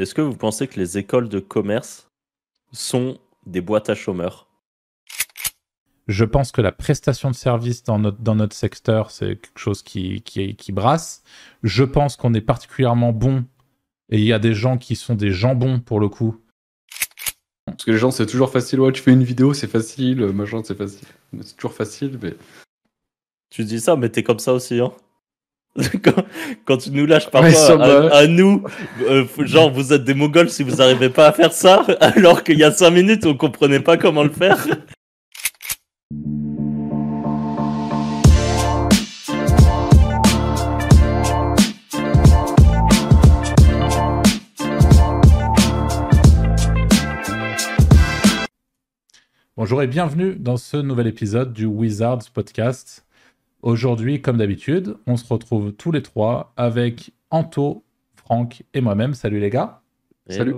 Est-ce que vous pensez que les écoles de commerce sont des boîtes à chômeurs? Je pense que la prestation de service dans notre, dans notre secteur, c'est quelque chose qui, qui, qui brasse. Je pense qu'on est particulièrement bon et il y a des gens qui sont des jambons pour le coup. Parce que les gens, c'est toujours facile. Ouais, tu fais une vidéo, c'est facile. Machin, c'est facile. C'est toujours facile, mais. Tu dis ça, mais t'es comme ça aussi, hein? quand, quand, tu nous lâches parfois à, à, nous, euh, genre vous êtes des mogols si vous n'arrivez pas à faire ça, alors qu'il y a 5 minutes on comprenait pas comment le faire. Bonjour et bienvenue dans ce nouvel épisode du Wizards Podcast. Aujourd'hui, comme d'habitude, on se retrouve tous les trois avec Anto, Franck et moi-même. Salut les gars. Salut.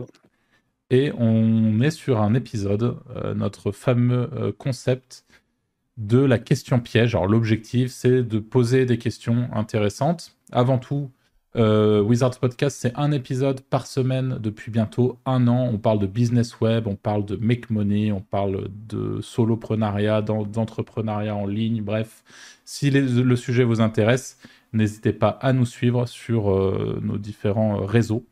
Et on est sur un épisode, euh, notre fameux euh, concept de la question piège. Alors l'objectif, c'est de poser des questions intéressantes. Avant tout, euh, Wizards Podcast, c'est un épisode par semaine depuis bientôt un an. On parle de business web, on parle de make money, on parle de soloprenariat, d'entrepreneuriat en ligne. Bref, si le sujet vous intéresse, n'hésitez pas à nous suivre sur euh, nos différents réseaux,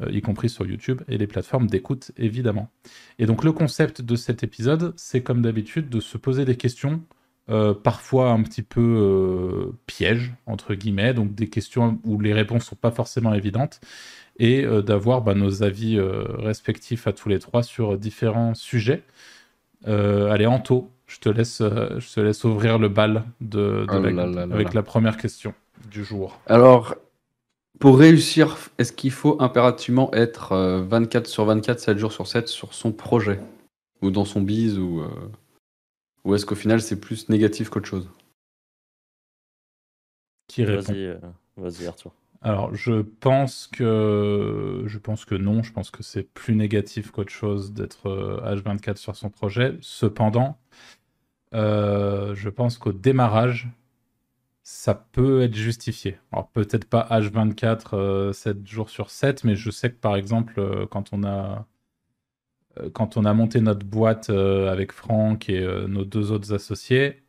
euh, y compris sur YouTube et les plateformes d'écoute évidemment. Et donc le concept de cet épisode, c'est comme d'habitude de se poser des questions euh, parfois un petit peu euh, piège, entre guillemets, donc des questions où les réponses sont pas forcément évidentes, et euh, d'avoir bah, nos avis respectifs à tous les trois sur différents sujets. allez, Anto, je te laisse, je te laisse ouvrir le bal de, oh avec la première question du jour. Alors, pour réussir, est-ce qu'il faut impérativement être 24 sur 24, 7 jours sur 7 sur son projet? Ou dans son bise ou ou est-ce qu'au final, c'est plus négatif qu'autre chose? Qui répond? Euh, Vas-y, Arthur. Alors, je pense que je pense que non. Je pense que c'est plus négatif qu'autre chose d'être H24 euh, sur son projet. Cependant, euh, je pense qu'au démarrage, ça peut être justifié. Alors peut-être pas H24 7 jours sur 7, mais je sais que par exemple, quand on a euh, quand on a monté notre boîte euh, avec Franck et euh, nos deux autres associés,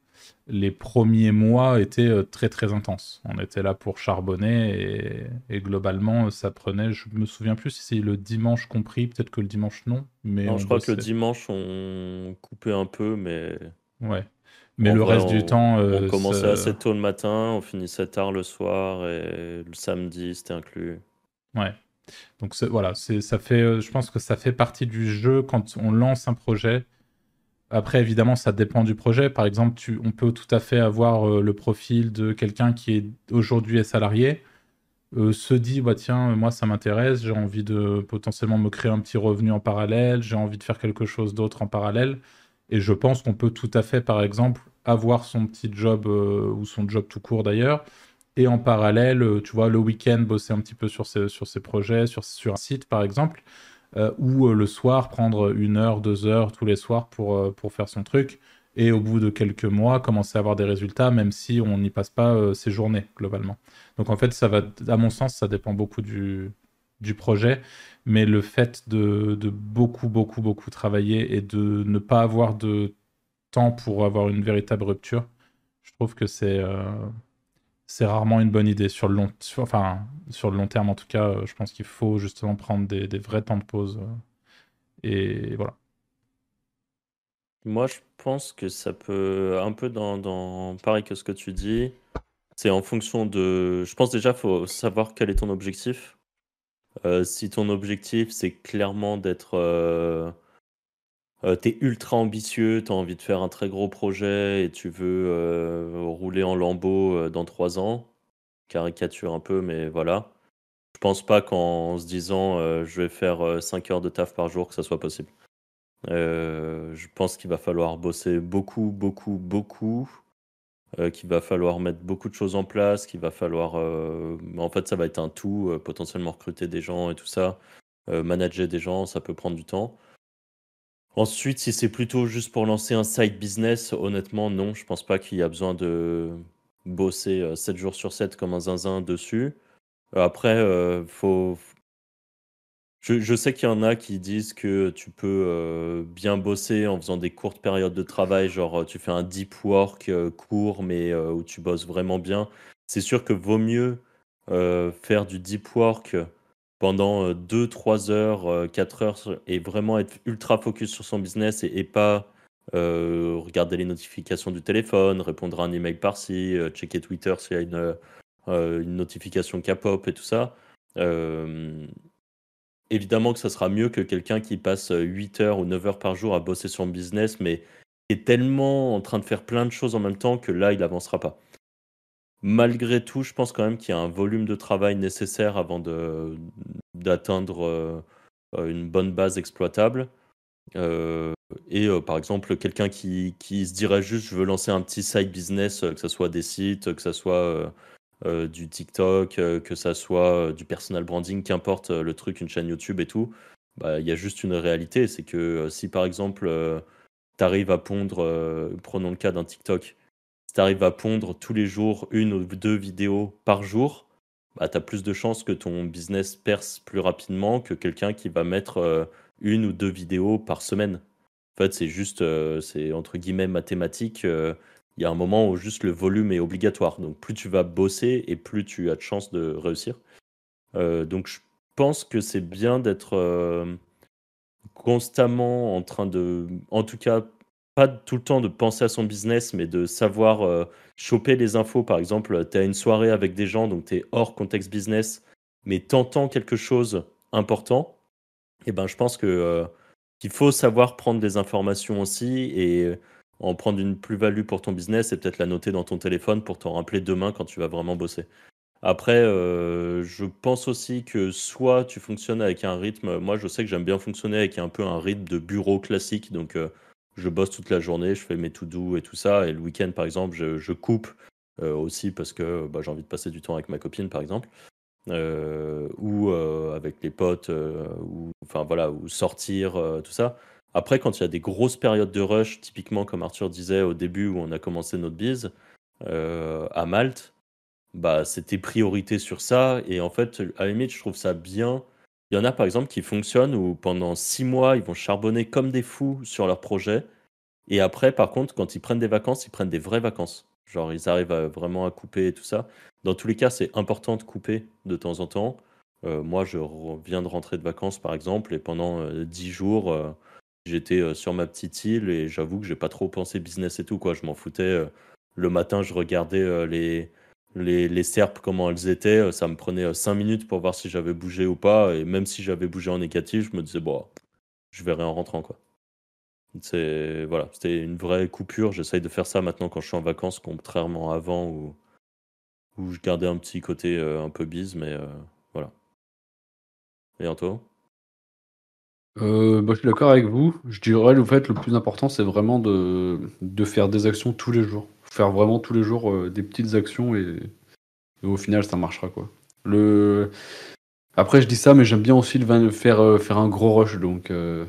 les premiers mois étaient très très intenses. On était là pour charbonner et, globalement ça prenait, je me souviens plus si c'est le dimanche compris, peut-être que le dimanche non. Mais non, je crois que le dimanche on coupait un peu, mais. Ouais. Mais le reste du temps. on commençait assez tôt le matin, on finissait tard le soir et le samedi c'était inclus. Ouais. Donc voilà, ça fait, euh, je pense que ça fait partie du jeu quand on lance un projet. Après, évidemment, ça dépend du projet. Par exemple, on peut tout à fait avoir euh, le profil de quelqu'un qui est aujourd'hui salarié, euh, se dit bah tiens, moi ça m'intéresse, j'ai envie de potentiellement me créer un petit revenu en parallèle, j'ai envie de faire quelque chose d'autre en parallèle. Et je pense qu'on peut tout à fait, par exemple, avoir son petit job ou son job tout court d'ailleurs, et en parallèle, euh, tu vois, le week-end, bosser un petit peu sur ses, sur ses projets, sur, sur un site par exemple, euh, ou euh, le soir, prendre une heure, deux heures tous les soirs pour, pour faire son truc, et au bout de quelques mois, commencer à avoir des résultats, même si on n'y passe pas ses journées, globalement. Donc en fait, ça va, à mon sens, ça dépend beaucoup du, du projet, mais le fait de, de, beaucoup, beaucoup, beaucoup travailler et de ne pas avoir de temps pour avoir une véritable rupture, je trouve que c'est c'est rarement une bonne idée sur le long, enfin sur le long terme en tout cas. Euh, je pense qu'il faut justement prendre des, vrais temps de pause euh, et voilà. Moi, je pense que ça peut un peu dans, pareil que ce que tu dis. C'est en fonction de. Je pense déjà faut savoir quel est ton objectif. Euh, si ton objectif c'est clairement d'être euh, tu es ultra ambitieux, tu as envie de faire un très gros projet et tu veux euh, rouler en lambeau euh, dans trois ans. Caricature un peu, mais voilà. Je pense pas qu'en se disant je vais faire 5 heures de taf par jour que ça soit possible. je pense qu'il va falloir bosser beaucoup, beaucoup, beaucoup. qu'il va falloir mettre beaucoup de choses en place, qu'il va falloir... en fait, ça va être un tout, potentiellement recruter des gens et tout ça. manager des gens, ça peut prendre du temps. Ensuite, si c'est plutôt juste pour lancer un side business, honnêtement, non, je pense pas qu'il y a besoin de bosser 7 euh, jours sur 7 comme un zinzin dessus. Euh, après, euh, faut. je, sais qu'il y en a qui disent que tu peux bien bosser en faisant des courtes périodes de travail, genre tu fais un deep work court, mais où tu bosses vraiment bien. C'est sûr que vaut mieux faire du deep work pendant 2, 3 heures, 4 heures et vraiment être ultra focus sur son business et, pas regarder les notifications du téléphone, répondre à un email par-ci, checker Twitter s'il y a une, notification K-pop et tout ça. évidemment que ça sera mieux que quelqu'un qui passe 8 heures ou 9 heures par jour à bosser son business, mais est tellement en train de faire plein de choses en même temps que là, il n'avancera pas. Malgré tout, je pense quand même qu'il y a un volume de travail nécessaire avant d'atteindre euh, une bonne base exploitable. Euh, et euh, par exemple, quelqu'un qui, qui, se dirait juste je veux lancer un petit side business, que ce soit des sites, que ce soit du TikTok, que ce soit du personal branding, qu'importe le truc, une chaîne YouTube et tout, bah, il y a juste une réalité. C'est que si par exemple, tu arrives à pondre, prenons le cas d'un TikTok, tu à pondre tous les jours une ou deux vidéos par jour, bah, tu as plus de chances que ton business perce plus rapidement que quelqu'un qui va mettre euh, une ou deux vidéos par semaine. En fait, c'est juste, euh, c'est entre guillemets mathématique. Euh, il y a un moment où juste le volume est obligatoire. Donc plus tu vas bosser et plus tu as de chances de réussir. donc je pense que c'est bien d'être constamment en train de, en tout cas pas tout le temps de penser à son business, mais de savoir euh, choper les infos. Par exemple, tu as une soirée avec des gens, donc tu es hors contexte business, mais t'entends quelque chose important. Et eh ben, je pense euh, qu'il faut savoir prendre des informations aussi et en prendre une plus-value pour ton business et peut-être la noter dans ton téléphone pour t'en rappeler demain quand tu vas vraiment bosser. Après, euh, je pense aussi que soit tu fonctionnes avec un rythme, moi je sais que j'aime bien fonctionner avec un peu un rythme de bureau classique, donc je bosse toute la journée, je fais mes to do et tout ça. Et le week-end, par exemple, je, coupe euh, aussi parce que bah, j'ai envie de passer du temps avec ma copine, par exemple. Euh, ou euh, avec les potes, ou, voilà, ou sortir, tout ça. Après, quand il y a des grosses périodes de rush, typiquement comme Arthur disait au début où on a commencé notre bise, à Malte, bah, c'était priorité sur ça. Et en fait, à la limite, je trouve ça bien il y en a par exemple qui fonctionnent où pendant six mois, ils vont charbonner comme des fous sur leur projet. Et après, par contre, quand ils prennent des vacances, ils prennent des vraies vacances. Genre, ils arrivent vraiment à couper et tout ça. Dans tous les cas, c'est important de couper de temps en temps. Euh, moi, je viens de rentrer de vacances, par exemple, et pendant euh, dix jours, euh, j'étais sur ma petite île et j'avoue que j'ai pas trop pensé business et tout. Quoi. Je m'en foutais. le matin, je regardais les, les, serpes, comment elles étaient, euh, ça me prenait 5 euh, minutes pour voir si j'avais bougé ou pas. Et même si j'avais bougé en négatif, je me disais, bon, je verrai en rentrant. quoi. C'est voilà, c'était une vraie coupure. J'essaye de faire ça maintenant quand je suis en vacances, contrairement à avant où, où je gardais un petit côté euh, un peu bise, mais voilà. Et Anto? Bah, je suis d'accord avec vous. Je dirais le fait le plus important, c'est vraiment de faire des actions tous les jours faire vraiment tous les jours euh, des petites actions et, au final ça marchera quoi. Le après je dis ça mais j'aime bien aussi le faire euh, faire un gros rush donc euh,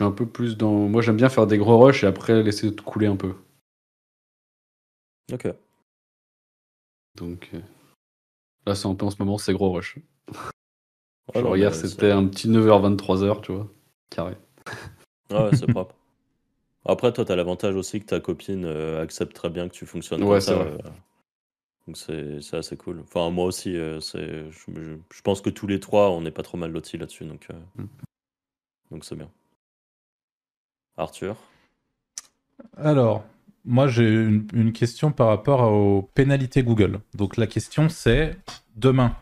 un peu plus dans moi j'aime bien faire des gros rushs et après laisser couler un peu. Ok. Donc là c'est un peu en ce moment c'est gros rush. Genre hier c'était un petit 9h 23h tu vois carré. ouais c'est propre. Après, toi, tu as l'avantage aussi que ta copine euh, accepte très bien que tu fonctionnes comme ça. Euh, donc c'est assez cool. Enfin, moi aussi, euh, c'est je, pense que tous les trois, on n'est pas trop mal lotis là-dessus. Donc mm. donc c'est bien. Arthur? Alors, moi j'ai une, question par rapport aux pénalités Google. Donc la question c'est, demain,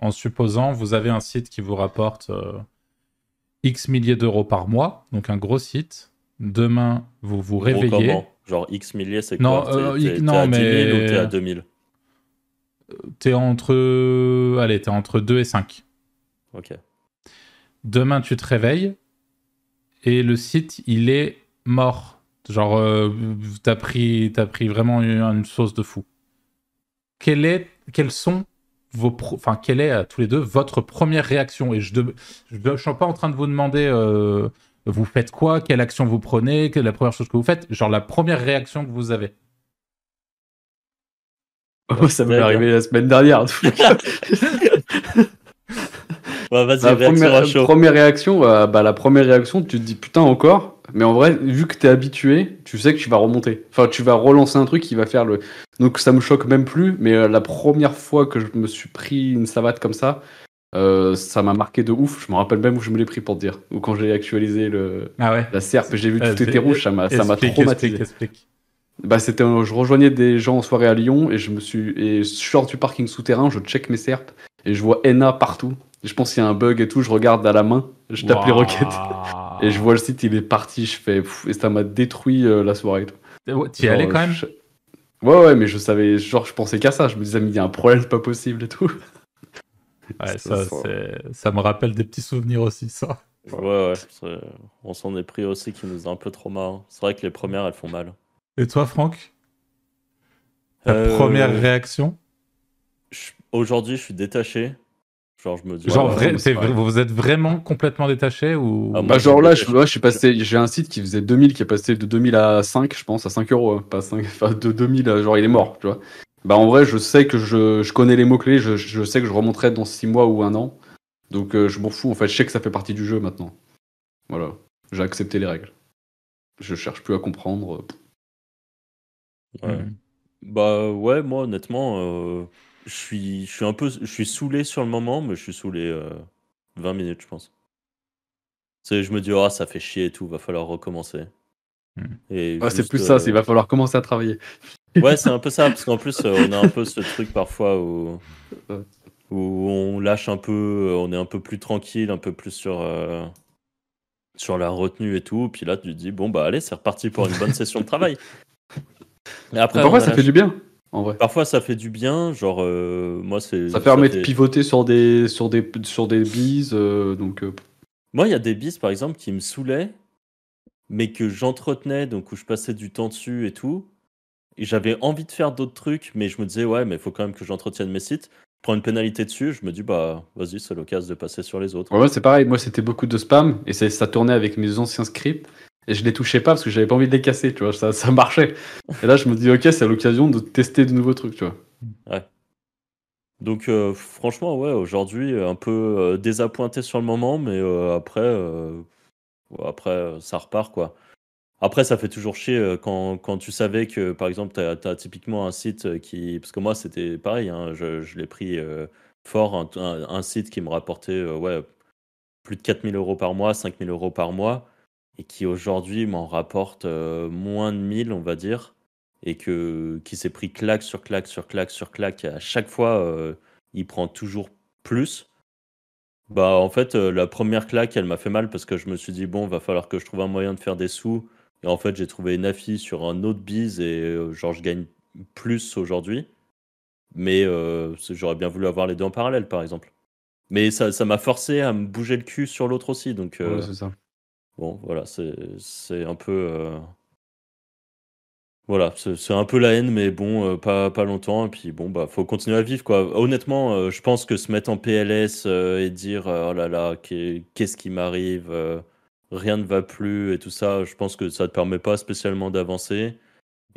en supposant vous avez un site qui vous rapporte X milliers d'euros par mois, donc un gros site, Demain, vous vous réveillez. Genre X milliers, c'est quoi Non, t'es, non à 10 000 ou t'es à 2000 T'es entre... Allez, t'es entre 2 et 5. Ok. Demain, tu te réveilles et le site, il est mort. Genre, euh, t'as pris, as pris vraiment une, une, sauce de fou. Quelle est, quelles sont vos... Enfin, quelle est, à tous les deux, votre première réaction? Et je ne suis pas en train de vous demander... Euh, vous faites quoi Quelle action vous prenez Quelle est la première chose que vous faites Genre la première réaction que vous avez. Oh, ça m'est arrivé la semaine dernière. Ouais, vas-y, La réaction première, chaud. première réaction, bah, bah, la première réaction, tu te dis putain encore. Mais en vrai, vu que t'es habitué, tu sais que tu vas remonter. Enfin, tu vas relancer un truc qui va faire le. Donc ça me choque même plus. Mais euh, la première fois que je me suis pris une savate comme ça, euh, ça m'a marqué de ouf. Je me rappelle même où je me l'ai pris pour te dire. Ou quand j'ai actualisé le, Ah ouais. la serpe et j'ai vu Euh, tout était rouge, ça m'a ça m'a Explique, traumatisé. explique, explique. Bah c'était, je rejoignais des gens en soirée à Lyon et je me suis et je sors du parking souterrain, je check mes serpes et je vois Ena partout. Et je pense qu'il y a un bug et tout, je regarde à la main, je tape les Waouh. requêtes et je vois le site, il est parti, je fais pff, et ça m'a détruit euh, la soirée. es allé Genre, quand même? je- Ouais ouais, mais je savais, genre je pensais qu'à ça, je me disais mais il y a un problème, c'est pas possible et tout. Ouais, ça ça, ça me rappelle des petits souvenirs aussi, ça. Ouais, ouais. On s'en est pris aussi qui nous a un peu trop marre. C'est vrai que les premières, elles font mal. Et toi, Franck? Ta Euh, première réaction? je- Aujourd'hui, je suis détaché. Genre, je me dis. Genre, ouais, vrai- vous êtes vraiment complètement détaché ou? Ah, moi, Bah je genre là, je, ouais, je suis passé, j'ai un site qui faisait 2000 qui est passé de 2000 à 5, je pense, à 5 euros, hein, pas 5, enfin de 2000, à- genre il est mort, tu vois. Bah en vrai, je sais que je, je connais les mots-clés, je, je sais que je remonterai dans 6 mois ou un an. Donc euh, je m'en fous, en fait, je sais que ça fait partie du jeu maintenant. Voilà, j'ai accepté les règles. Je cherche plus à comprendre. Ouais. Hmm. Bah ouais, moi honnêtement, euh, je suis, je suis un peu, je suis saoulé sur le moment, mais je suis saoulé euh, 20 minutes, je pense. C'est, je me dis, oh, ça fait chier et tout, va falloir recommencer. Et Ah, c'est plus ça, euh, c'est il va falloir commencer à travailler. Ouais, c'est un peu ça, parce qu'en plus, euh, on a un peu ce truc parfois où, où on lâche un peu, euh, on est un peu plus tranquille, un peu plus sur, euh, sur la retenue et tout. Puis là, tu te dis, bon, bah allez, c'est reparti pour une bonne session de travail. Et après, parfois ça fait du bien, en vrai. Parfois, ça fait du bien. Genre, euh, moi, c'est. Ça permet fait- de pivoter sur des sur des sur des bises, euh, donc euh, Moi, il y a des bis, par exemple, qui me saoulaient, mais que j'entretenais, donc où je passais du temps dessus et tout. Et j'avais envie de faire d'autres trucs, mais je me disais, ouais, mais il faut quand même que j'entretienne mes sites. Je prends une pénalité dessus, je me dis, bah, vas-y, c'est l'occasion de passer sur les autres. Ouais, c'est pareil. Moi, c'était beaucoup de spam et ça, ça tournait avec mes anciens scripts et je les touchais pas parce que j'avais pas envie de les casser, tu vois. Ça, ça marchait. Et là, je me dis, ok, c'est l'occasion de tester de nouveaux trucs, tu vois. Donc, euh, franchement, ouais, aujourd'hui, un peu euh, désappointé sur le moment, mais euh, après, ouais, après, ça repart, quoi. Après, ça fait toujours chier euh, quand, quand tu savais que, par exemple, tu as, typiquement un site euh, qui. Parce que moi, c'était pareil, hein, je, je l'ai pris euh, fort, un, site qui me rapportait ouais, plus de 4000 euros par mois, 5000 euros par mois, et qui aujourd'hui m'en rapporte moins de 1000, on va dire, et que, qui s'est pris claque sur claque sur claque sur claque, et à chaque fois, il prend toujours plus. Bah, en fait, la première claque, elle m'a fait mal parce que je me suis dit, bon, va falloir que je trouve un moyen de faire des sous. Et en fait, j'ai trouvé une affiche sur un autre bise et euh, genre, je gagne plus aujourd'hui. Mais euh, j'aurais bien voulu avoir les deux en parallèle, par exemple. Mais ça ça m'a forcé à me bouger le cul sur l'autre aussi. Donc, euh, Ouais, c'est ça. bon, voilà, c'est un peu. euh, Voilà, c'est un peu la haine, mais bon, pas, pas longtemps. Et puis bon, bah, faut continuer à vivre, quoi. Honnêtement, je pense que se mettre en PLS et dire oh là là, qu'est- qu'est-ce qui m'arrive, rien ne va plus et tout ça, je pense que ça te permet pas spécialement d'avancer.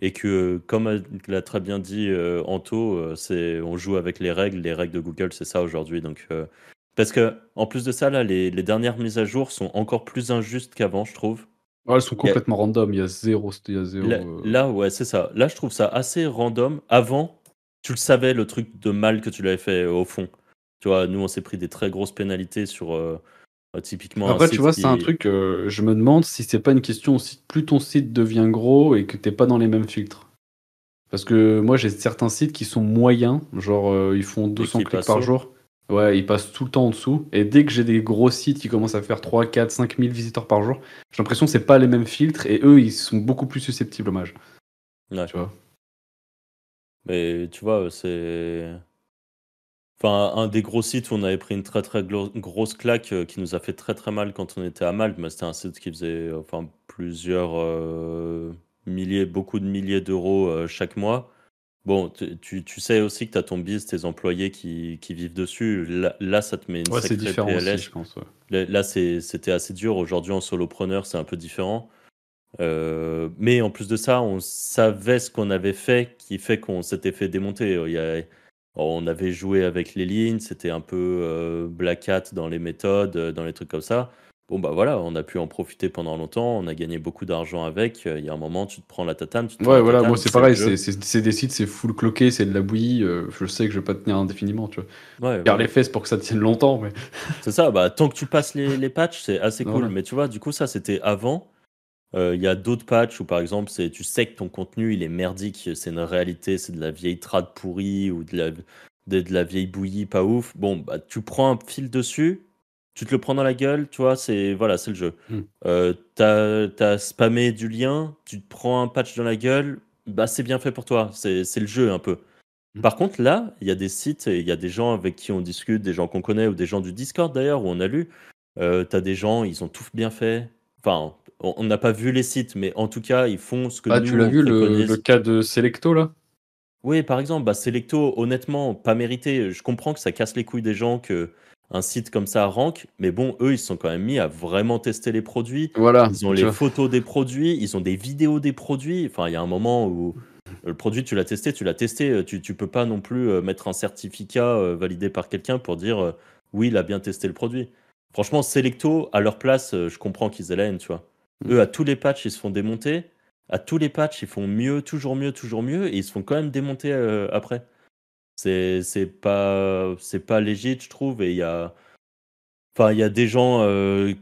Et que, comme l'a très bien dit euh, Anto, euh, c'est on joue avec les règles. Les règles de Google, c'est ça aujourd'hui. Donc, euh, parce que en plus de ça, là, les, les dernières mises à jour sont encore plus injustes qu'avant, je trouve. Ouais, elles sont complètement random. Il y a zéro. Il y a zéro Là, euh, là, ouais, c'est ça. Là, je trouve ça assez random. Avant, tu le savais, le truc de mal que tu l'avais fait au fond. Tu vois, nous, on s'est pris des très grosses pénalités sur typiquement. un Après, tu vois, qui- c'est un truc. euh, je me demande si c'est pas une question aussi. Plus ton site devient gros et que t'es pas dans les mêmes filtres. Parce que moi, j'ai certains sites qui sont moyens, genre euh, ils font 200 qui clics par jour. Ouais, ils passent tout le temps en dessous. Et dès que j'ai des gros sites qui commencent à faire 3, 4, 5 000 visiteurs par jour, j'ai l'impression que c'est pas les mêmes filtres et eux, ils sont beaucoup plus susceptibles au mage. Ouais. Tu vois. Mais tu vois, c'est. Enfin, un des gros sites où on avait pris une très très glo- grosse claque euh, qui nous a fait très très mal quand on était à Malte, mais c'était un site qui faisait enfin plusieurs euh, milliers, beaucoup de milliers d'euros euh, chaque mois. Bon, tu, tu- tu sais aussi que tu as ton biz, tes employés qui, qui vivent dessus. Là, là, ça te met une Ouais, c'est sacrée aussi, PLS. je pense. ouais. Là, c'est- c'était assez dur. Aujourd'hui, en solopreneur, c'est un peu différent. Euh, mais en plus de ça, on savait ce qu'on avait fait qui fait qu'on s'était fait démonter. Il y a- on avait joué avec les lignes, c'était un peu black hat dans les méthodes, dans les trucs comme ça. Bon, bah voilà, on a pu en profiter pendant longtemps, on a gagné beaucoup d'argent avec. Il y a un moment, tu te prends la tatane. Tu te ouais, voilà, moi c'est pareil, c'est des sites, c'est full cloqué, c'est de la bouillie. je sais que je vais pas tenir indéfiniment, tu vois. Ouais, les fesses pour que ça tienne longtemps, mais. c'est ça, bah tant que tu passes les, les patchs, c'est assez cool. Mais tu vois, du coup, ça c'était avant. Il y a d'autres patchs où par exemple, tu sais que ton contenu il est merdique, c'est une réalité, c'est de la vieille trad pourrie ou de la, de, de la vieille bouillie pas ouf. Bon, bah tu prends un fil dessus tu te le prends dans la gueule, tu vois, c'est voilà, c'est le jeu. Hmm. Euh, t'as as spammé du lien, tu te prends un patch dans la gueule, bah c'est bien fait pour toi, c'est le jeu un peu. Hmm. Par contre, là, il y a des sites, il y a des gens avec qui on discute, des gens qu'on connaît, ou des gens du Discord d'ailleurs, où on a lu. Euh, t'as des gens, ils ont tout bien fait. Enfin, on n'a pas vu les sites, mais en tout cas, ils font ce que ah, tu l'as vu le, le, cas de Selecto là? Oui, par exemple, bah, Selecto, honnêtement, pas mérité. Je comprends que ça casse les couilles des gens que un site comme ça rank, mais bon, eux, ils sont quand même mis à vraiment tester les produits. Voilà. Ils ont les photos des produits, ils ont des vidéos des produits. Enfin, il y a un moment où le produit, tu l'as testé, tu l'as testé. Tu, tu peux pas non plus euh, mettre un certificat euh, validé par quelqu'un pour dire euh, oui, il a bien testé le produit. Franchement, Selecto, à leur place, je comprends qu'ils aient la haine, tu vois. Mm. Eux, à tous les patchs, ils se font démonter. À tous les patchs, ils font mieux, toujours mieux, toujours mieux, et ils se font quand même démonter après. C'est c'est pas c'est pas légit, je trouve. Et il y a enfin il y a des gens euh,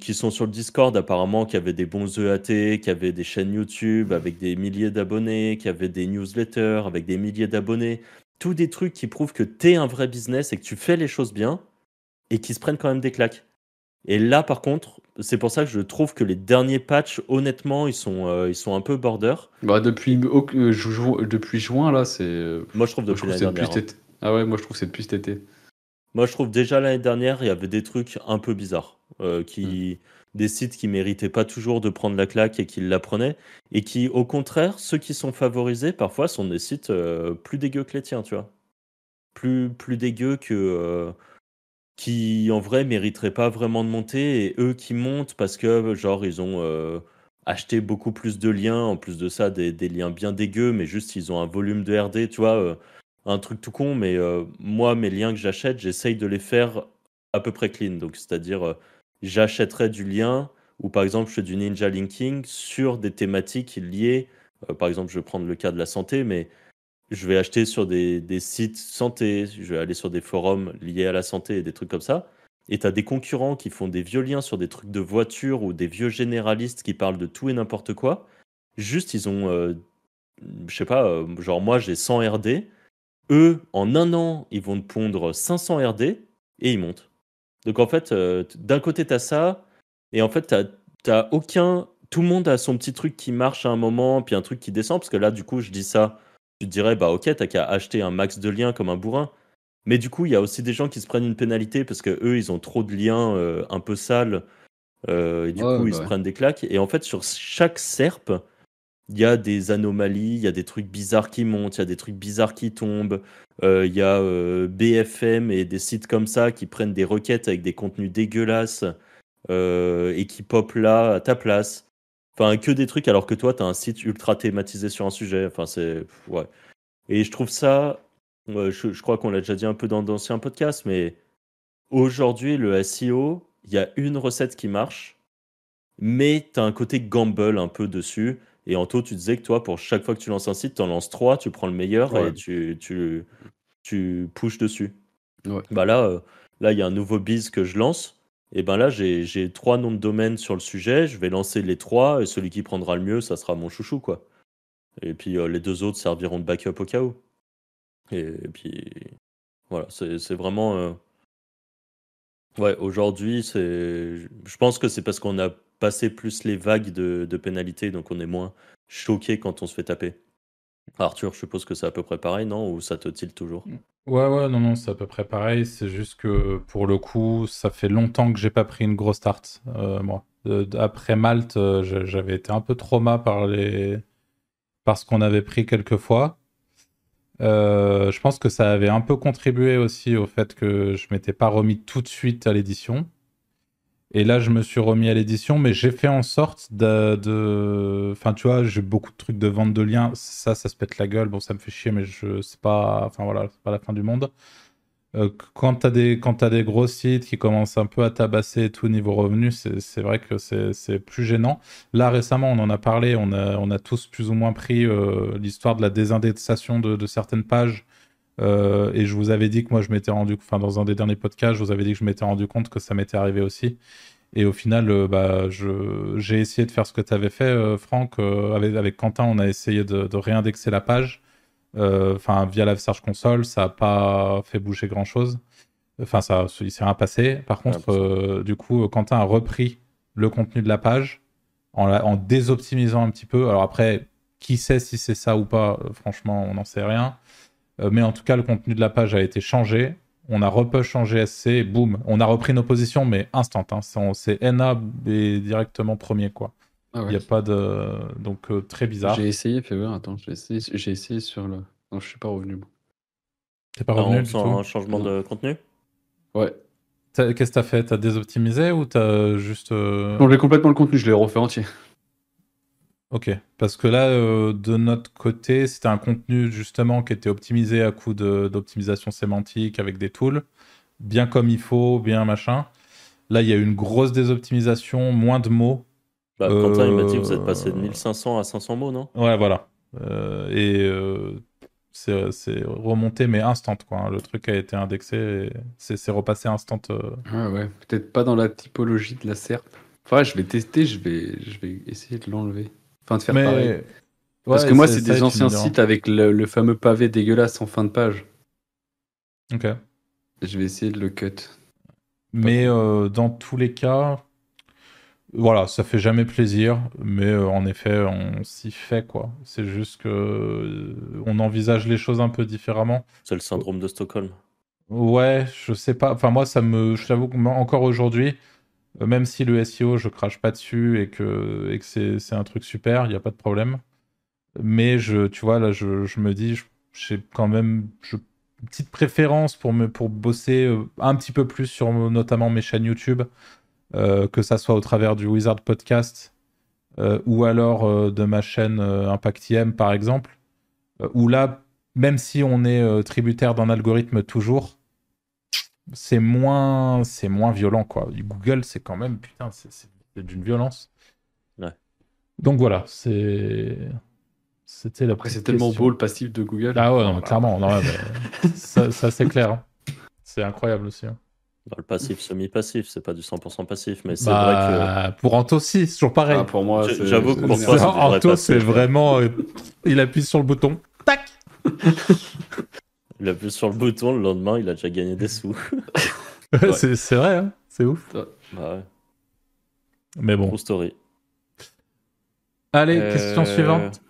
qui sont sur le Discord apparemment qui avaient des bons EAT, qui avaient des chaînes YouTube avec des milliers d'abonnés, qui avaient des newsletters avec des milliers d'abonnés. Tous des trucs qui prouvent que tu es un vrai business et que tu fais les choses bien et qui se prennent quand même des claques. Et là, par contre, c'est pour ça que je trouve que les derniers patchs, honnêtement, ils sont, euh, ils sont un peu border. Bah, depuis, euh, depuis juin, là, c'est. Euh, moi, je trouve depuis l'année dernière. Hein. Ah ouais, moi, je trouve que c'est depuis cet été. Moi, je trouve déjà l'année dernière, il y avait des trucs un peu bizarres. qui, hmm. Des sites qui méritaient pas toujours de prendre la claque et qui la prenaient. Et qui, au contraire, ceux qui sont favorisés, parfois, sont des sites plus dégueux que les tiens, tu vois. Plus, plus dégueux que qui en vrai mériteraient pas vraiment de monter et eux qui montent parce que genre ils ont euh, acheté beaucoup plus de liens, en plus de ça des, liens bien dégueux, mais juste ils ont un volume de RD, tu vois, euh, un truc tout con, mais euh, moi mes liens que j'achète, j'essaye de les faire à peu près clean, donc c'est-à-dire j'achèterais du lien ou par exemple je fais du ninja linking sur des thématiques liées, par exemple je vais prendre le cas de la santé, mais je vais acheter sur des, sites santé, je vais aller sur des forums liés à la santé et des trucs comme ça. Et tu as des concurrents qui font des vieux liens sur des trucs de voiture ou des vieux généralistes qui parlent de tout et n'importe quoi. Juste, ils ont, euh, je sais pas, euh, genre moi j'ai 100 RD. Eux, en un an, ils vont te pondre 500 RD et ils montent. Donc en fait, euh, d'un côté, tu as ça, et en fait, tu n'as aucun. Tout le monde a son petit truc qui marche à un moment, puis un truc qui descend, parce que là, du coup, je dis ça tu te dirais, bah ok, t'as qu'à acheter un max de liens comme un bourrin. Mais du coup, il y a aussi des gens qui se prennent une pénalité parce que eux, ils ont trop de liens euh, un peu sales. Euh, et du coup, ils se prennent des claques. Et en fait, sur chaque serpe, il y a des anomalies, il y a des trucs bizarres qui montent, il y a des trucs bizarres qui tombent. Euh, il y a BFM et des sites comme ça qui prennent des requêtes avec des contenus dégueulasses et qui popent là à ta place. Enfin, que des trucs alors que toi, tu as un site ultra thématisé sur un sujet. Enfin, c'est. Ouais. Et je trouve ça. je, crois qu'on l'a déjà dit un peu dans d'anciens podcasts, mais aujourd'hui, le SEO, il y a une recette qui marche, mais tu as un côté gamble un peu dessus. Et Anto, tu disais que toi, pour chaque fois que tu lances un site, tu en lances trois, tu prends le meilleur et tu, tu, tu pushes dessus. Bah là, euh, là, il y a un nouveau biz que je lance. Et ben là, j'ai trois noms de domaine sur le sujet. Je vais lancer les trois et celui qui prendra le mieux, ça sera mon chouchou, quoi. Et puis euh, les deux autres serviront de backup au cas où. Et, puis voilà, c'est vraiment. Euh, ouais, aujourd'hui, c'est. Je pense que c'est parce qu'on a passé plus les vagues de pénalités, donc on est moins choqué quand on se fait taper. Arthur, je suppose que c'est à peu près pareil, non? Ou ça te tilte toujours? Ouais, ouais, non, non, c'est à peu près pareil. C'est juste que pour le coup, ça fait longtemps que j'ai pas pris une grosse tarte, euh, moi. après Malte, euh, j'avais été un peu trauma par les... par ce qu'on avait pris quelques fois. Euh, je pense que ça avait un peu contribué aussi au fait que je m'étais pas remis tout de suite à l'édition. Et là, je me suis remis à l'édition, mais j'ai fait en sorte de, Enfin, tu vois, j'ai beaucoup de trucs de vente de liens. Ça, ça se pète la gueule. Bon, ça me fait chier, mais je... c'est pas... Enfin, voilà, c'est pas la fin du monde. Euh, quand t'as des... T'as des gros sites qui commencent un peu à tabasser tout niveau revenu, c'est vrai que c'est plus gênant. Là, récemment, on en a parlé. On a, on a tous plus ou moins pris euh, l'histoire de la désindexation de, de certaines pages. Euh, et je vous avais dit que moi, je m'étais rendu... Enfin, dans un des derniers podcasts, je vous avais dit que je m'étais rendu compte que ça m'était arrivé aussi. Et au final, euh, bah, j'ai essayé de faire ce que tu avais fait, euh, Franck. Euh, avec, avec Quentin, on a essayé de, de réindexer la page. Enfin, via la Search Console, ça n'a pas fait bouger grand-chose. Enfin, ça, il s'est rien passé. Par contre, du coup, Quentin a repris le contenu de la page en, la- en désoptimisant un petit peu. Alors après, qui sait si c'est ça ou pas Franchement, on n'en sait rien. Euh, mais en tout cas, le contenu de la page a été changé. On a repush en GSC, et boum. On a repris nos positions, mais instant. Hein. C'est- NA et directement premier, quoi. Ah Il n'y a pas de. Donc, euh, très bizarre. J'ai essayé, fais voir, attends, j'ai essayé, j'ai essayé sur le. Non, je suis pas revenu. moi. T'es pas Ah, revenu on du tout un changement de contenu? Ouais. Qu'est-ce que t'as fait? T'as désoptimisé ou t'as juste. euh, Non, j'ai complètement le contenu, je l'ai refait entier. Ok. Parce que là, euh, de notre côté, c'était un contenu justement qui était optimisé à coup d'optimisation sémantique avec des tools, bien comme il faut, bien machin. Là, il y a eu une grosse désoptimisation, moins de mots. Bah, Quentin, il m'a dit que vous Euh, êtes passé de 1500 à 500 mots, non? Ouais, voilà. Euh, et euh, c'est remonté, mais instant, quoi. hein. Le truc a été indexé, et c'est repassé instant. euh. Ouais, ouais. Peut-être pas dans la typologie de la SERP. Enfin, je vais tester, je vais, je vais essayer de l'enlever. Enfin, de faire pareil. Parce Ouais, que moi, c'est des anciens sites avec le, le fameux pavé dégueulasse en fin de page. Ok. Je vais essayer de le cut. Mais euh, dans tous les cas, voilà, ça fait jamais plaisir, mais euh, en effet, on s'y fait quoi. C'est juste que euh, on envisage les choses un peu différemment. C'est le syndrome de Stockholm. Ouais, je sais pas. Enfin, moi, ça me. Je t'avoue que encore aujourd'hui, même si le SEO, je crache pas dessus et que, c'est un truc super, il n'y a pas de problème. Mais je, tu vois, là, je, me dis, j'ai quand même une petite préférence pour, me, pour bosser euh, un petit peu plus sur notamment mes chaînes YouTube, euh, que ça soit au travers du Wizard Podcast euh, ou alors euh, de ma chaîne euh, Impact IM, par exemple, euh, où là, même si on est euh, tributaire d'un algorithme toujours, c'est moins, c'est moins violent, quoi. Google, c'est quand même, putain, c'est d'une violence. Ouais. Donc voilà, c'est. C'était la Après, c'est tellement beau le passif de Google. Ah ouais, non, mais Voilà. clairement, non, mais ça, ça, c'est clair. hein. C'est incroyable aussi. hein. Dans le passif semi-passif, c'est pas du 100% passif, mais c'est vrai Bah, Pour Anto, si, c'est toujours pareil. Ah, pour moi, j'avoue que c'est- pour toi, Anto, c'est vraiment. euh, il appuie sur le bouton. Tac que il appuie sur le bouton, le lendemain, il a déjà gagné des sous. Ouais. c'est c'est vrai, hein, c'est ouf. bah ouais, Mais bon. true story. Allez, Euh, question suivante.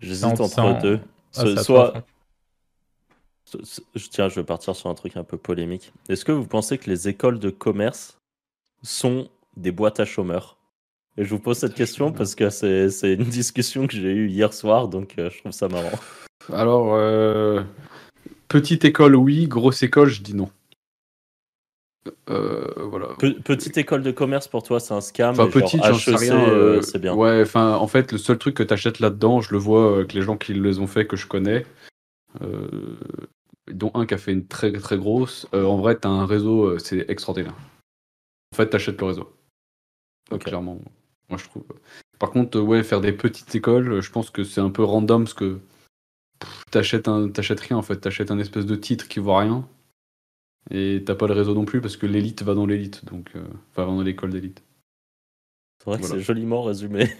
J'hésite entre en- deux. Ah, soit, tiens, je vais partir sur un truc un peu polémique. Est-ce que vous pensez que les écoles de commerce sont des boîtes à chômeurs? Et je vous pose cette question parce que c'est c'est une discussion que j'ai eue hier soir, donc euh, je trouve ça marrant. Alors, euh, petite école, oui. Grosse école, je dis non. Euh, voilà. Pe- petite école de commerce pour toi, c'est un scam. Enfin, petite, j'en sais HEC, rien. euh, c'est bien. Ouais, enfin, en fait, le seul truc que t'achètes là-dedans, je le vois avec les gens qui les ont fait, que je connais, dont un qui a fait une très très grosse. En vrai, t'as un réseau, c'est extraordinaire. En fait, t'achètes le réseau. Clairement, moi je trouve. Par contre, ouais, faire des petites écoles, je pense que c'est un peu random parce que t'achètes un, t'achètes rien en fait, t'achètes un espèce de titre qui vaut rien. Et t'as pas le réseau non plus parce que l'élite va dans l'élite, donc euh, va dans l'école d'élite. C'est vrai que c'est joliment résumé.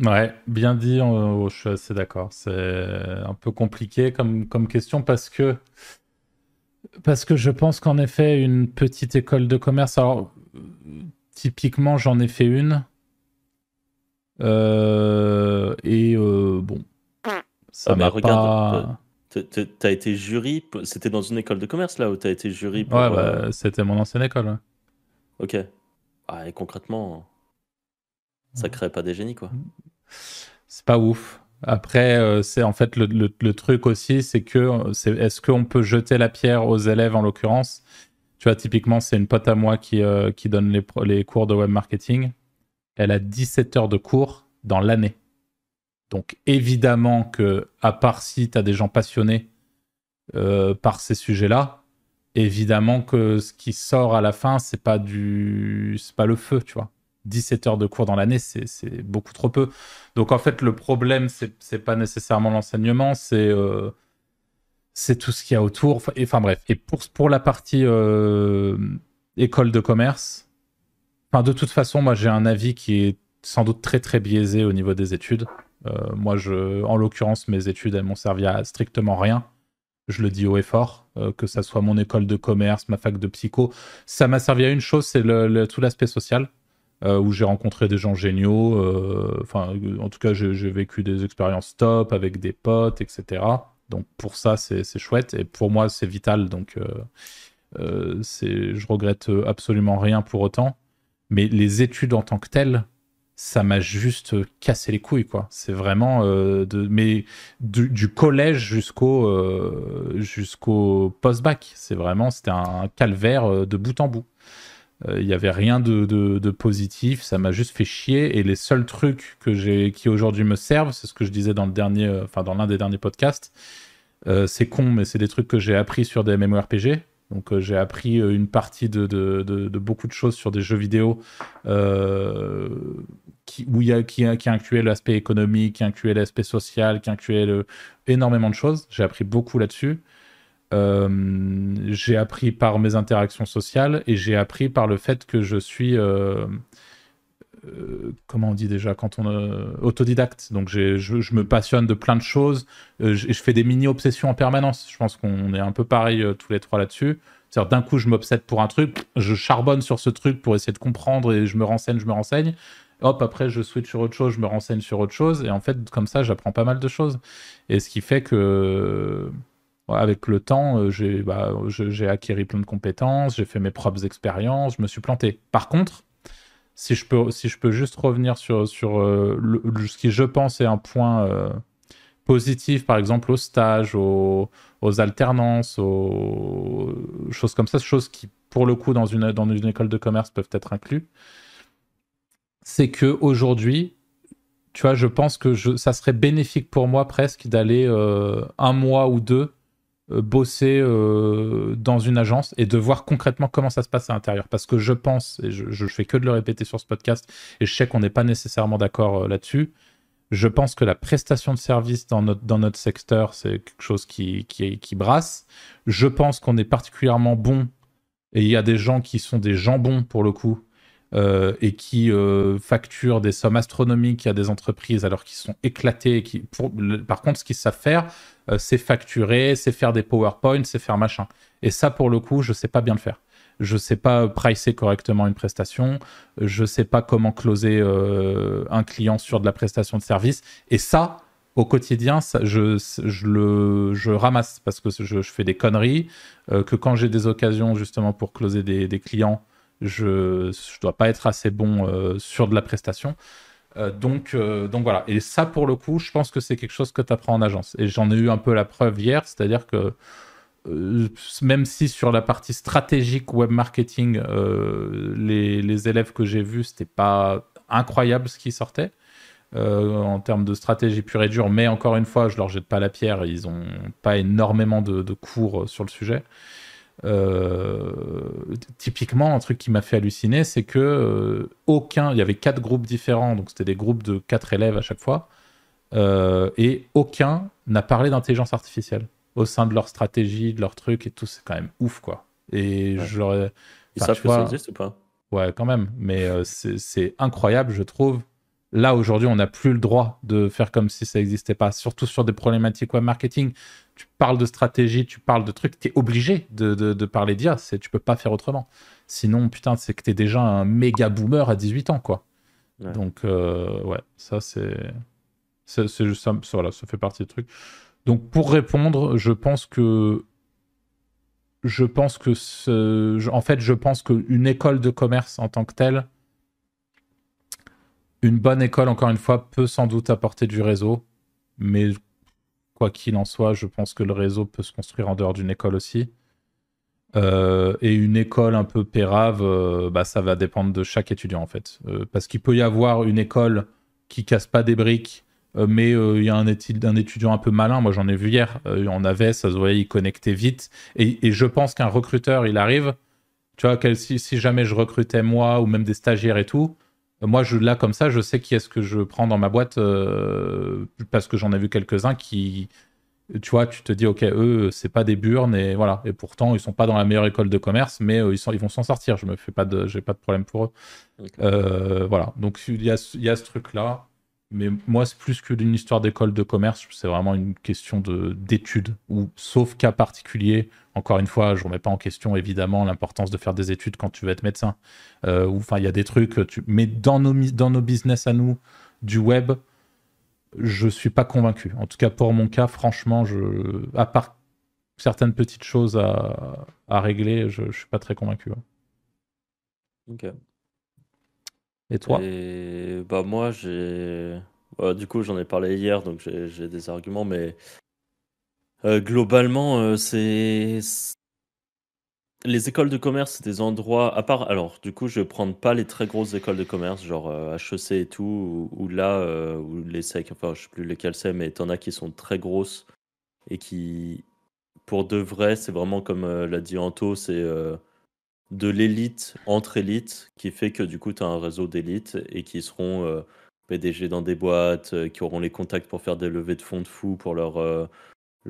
Ouais, bien dit, euh, je suis assez d'accord. C'est un peu compliqué comme, comme question parce que, parce que je pense qu'en effet, une petite école de commerce, alors typiquement, j'en ai fait une. Euh, et euh, bon, ça Ah, m'a pas. T'as été jury, c'était dans une école de commerce là où t'as été jury pour. Ouais, euh, bah, c'était mon ancienne école. ouais. Ok. Ah, et concrètement, ça crée pas des génies quoi. C'est pas ouf. Après, euh, c'est en fait le, le- le truc aussi, c'est que euh, est-ce qu'on peut jeter la pierre aux élèves en l'occurrence? Tu vois, typiquement, c'est une pote à moi qui, euh, qui donne les, les cours de web marketing. Elle a 17 heures de cours dans l'année. Donc évidemment que, à part si tu as des gens passionnés euh, par ces sujets-là, évidemment que ce qui sort à la fin, c'est pas du, c'est pas le feu, tu vois. 17 heures de cours dans l'année, c'est beaucoup trop peu. Donc en fait, le problème, c'est pas nécessairement l'enseignement, c'est euh, c'est tout ce qu'il y a autour. Et pour, pour la partie euh, école de commerce, enfin, de toute façon, moi j'ai un avis qui est sans doute très très biaisé au niveau des études. Euh, moi, je, en l'occurrence, mes études, elles m'ont servi à strictement rien. Je le dis haut et fort, euh, que ça soit mon école de commerce, ma fac de psycho. Ça m'a servi à une chose, c'est le, tout l'aspect social. où j'ai rencontré des gens géniaux. Enfin, en tout cas, j'ai vécu des expériences top avec des potes, etc. Donc pour ça, c'est chouette. Et pour moi, c'est vital. Donc euh, euh, je regrette absolument rien pour autant. Mais les études en tant que telles, ça m'a juste cassé les couilles, quoi. C'est vraiment euh, de, mais du, collège jusqu'au euh, jusqu'au post-bac. C'est vraiment, c'était un calvaire de bout en bout. Il euh, n'y avait rien de, positif, ça m'a juste fait chier. Et les seuls trucs que j'ai, qui aujourd'hui me servent, c'est ce que je disais dans le dernier, euh, enfin dans l'un des derniers podcasts. Euh, c'est con, mais c'est des trucs que j'ai appris sur des MMORPG. Donc j'ai appris une partie de, beaucoup de choses sur des jeux vidéo qui, où y a, qui, l'aspect économique, qui incluait l'aspect social, qui incluait énormément de choses. J'ai appris beaucoup là-dessus. Euh, j'ai appris par mes interactions sociales et j'ai appris par le fait que je suis euh, euh, comment on dit déjà quand on autodidacte. Donc je, me passionne de plein de choses et je fais des mini obsessions en permanence. Je pense qu'on est un peu pareil tous les trois là-dessus. C'est-à-dire d'un coup je m'obsède pour un truc je charbonne sur ce truc pour essayer de comprendre et je me renseigne je me renseigne. Hop après je switch sur autre chose je me renseigne sur autre chose. Et en fait comme ça j'apprends pas mal de choses. Et ce qui fait que avec le temps, euh, j'ai bah, acquis plein de compétences, j'ai fait mes propres expériences, je me suis planté. Par contre, si je peux, si je peux juste revenir sur, sur euh, ce qui, je pense, est un point euh, positif, par exemple, au stage, aux, alternances, aux choses comme ça, choses qui, pour le coup, dans une, dans une école de commerce peuvent être inclus, c'est que aujourd'hui, tu vois, je pense que ça serait bénéfique pour moi presque d'aller un mois ou deux euh, bosser euh, dans une agence et de voir concrètement comment ça se passe à l'intérieur. Parce que je pense, et je, je fais que de le répéter sur ce podcast, et je sais qu'on n'est pas nécessairement d'accord euh, là-dessus, je pense que la prestation de service dans notre, dans notre secteur, c'est quelque chose qui, qui, qui brasse. Je pense qu'on est particulièrement bon, et il y a des gens qui sont des jambons pour le coup, euh, et qui euh, facturent des sommes astronomiques à des entreprises alors qu'ils sont éclatés. par contre, ce qu'ils savent faire, euh, c'est facturer, c'est faire des PowerPoint, c'est faire machin. Et ça, pour le coup, je sais pas bien le faire. Je sais pas pricer correctement une prestation. Je sais pas comment closer un client sur de la prestation de service. Et ça, au quotidien, je, le, ramasse parce que je, fais des conneries. que quand j'ai des occasions justement pour closer des clients, je ne dois pas être assez bon euh, sur de la prestation. Euh, donc, euh, donc voilà. Et ça, pour le coup, je pense que c'est quelque chose que tu apprends en agence. Et j'en ai eu un peu la preuve hier, c'est-à-dire que même si sur la partie stratégique web marketing, les, élèves que j'ai vus, c'était pas incroyable ce qui sortait. en termes de stratégie pure et dure, mais encore une fois, je leur jette pas la pierre, ils ont pas énormément de cours sur le sujet. Euh, typiquement, un truc qui m'a fait halluciner, c'est que euh, aucun, il y avait quatre groupes différents, donc c'était des groupes de quatre élèves à chaque fois, euh, et aucun n'a parlé d'intelligence artificielle au sein de leur stratégie, de leur truc et tout. C'est quand même ouf, quoi. Et je leur Ils savent que ça existe ou pas? Ouais, quand même. Mais c'est incroyable, je trouve. Là, aujourd'hui, on n'a plus le droit de faire comme si ça n'existait pas, surtout sur des problématiques web marketing tu parles de stratégie, tu parles de trucs, tu es obligé de, de, parler d'IA, tu peux pas faire autrement. Sinon, putain, c'est que tu es déjà un méga boomer à 18 ans, quoi. Donc, euh, ouais, ça, c'est. C'est juste ça, voilà, ça fait partie du truc. Donc, pour répondre, je pense que. Je pense que. Ce... En fait, je pense qu'une école de commerce en tant que telle, une bonne école, encore une fois, peut sans doute apporter du réseau, mais quoi qu'il en soit, je pense que le réseau peut se construire en dehors d'une école aussi. Euh, et une école un peu pérave, euh, bah, ça va dépendre de chaque étudiant en fait. Euh, parce qu'il peut y avoir une école qui casse pas des briques, mais il y a un, étudiant un peu malin. Moi j'en ai vu hier, on avait, ça se voyait, il connectait vite. Et, je pense qu'un recruteur, il arrive, tu vois, si, jamais je recrutais moi ou même des stagiaires et tout, moi je, là comme ça, je sais qui est-ce que je prends dans ma boîte parce que j'en ai vu quelques-uns qui tu vois, tu te dis, ok, eux, c'est pas des burnes et voilà. Et pourtant, ils sont pas dans la meilleure école de commerce, mais euh, ils, sont, ils vont s'en sortir. Je me fais pas de, j'ai pas de problème pour eux. Euh, voilà. Donc il y a, y a ce truc-là. Mais moi, c'est plus que d'une histoire d'école de commerce. C'est vraiment une question de d'études. Ou sauf cas particulier. Encore une fois, je remets pas en question évidemment l'importance de faire des études quand tu veux être médecin. Euh, enfin, il y a des trucs. Mais dans nos dans nos business à nous du web je suis pas convaincu. En tout cas, pour mon cas, franchement, je, à part certaines petites choses à, régler, je, je suis pas très convaincu. Ok. Et toi? Bah moi, j'ai. Bah, du coup, j'en ai parlé hier, donc j'ai des arguments, mais euh, globalement, euh, c'est les écoles de commerce, c'est des endroits, à part, alors du coup, je vais prendre pas les très grosses écoles de commerce, genre HEC et tout, ou, là, euh, ou les SEC, enfin, je sais plus lesquelles c'est, mais t'en as qui sont très grosses et qui, pour de vrai, c'est vraiment comme euh, l'a dit Anto, c'est euh, de l'élite entre élites qui fait que du coup, tu as un réseau d'élite et qui seront PDG dans des boîtes, qui auront les contacts pour faire des levées de fonds de fous pour leur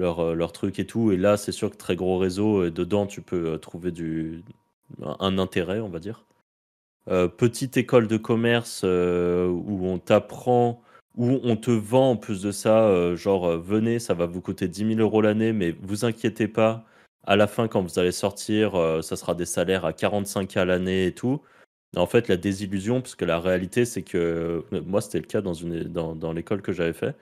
euh, leur truc et tout. Et là, c'est sûr que très gros réseau, et dedans, tu peux euh, trouver du, un intérêt, on va dire. Euh, petite école de commerce où on t'apprend, où on te vend en plus de ça, genre venez, ça va vous coûter 10 000 euros l'année, mais vous inquiétez pas, à la fin, quand vous allez sortir, ça sera des salaires à 45 à l'année et tout. En fait, la désillusion, parce que la réalité, c'est que moi, c'était le cas dans, une, dans, l'école que j'avais fait,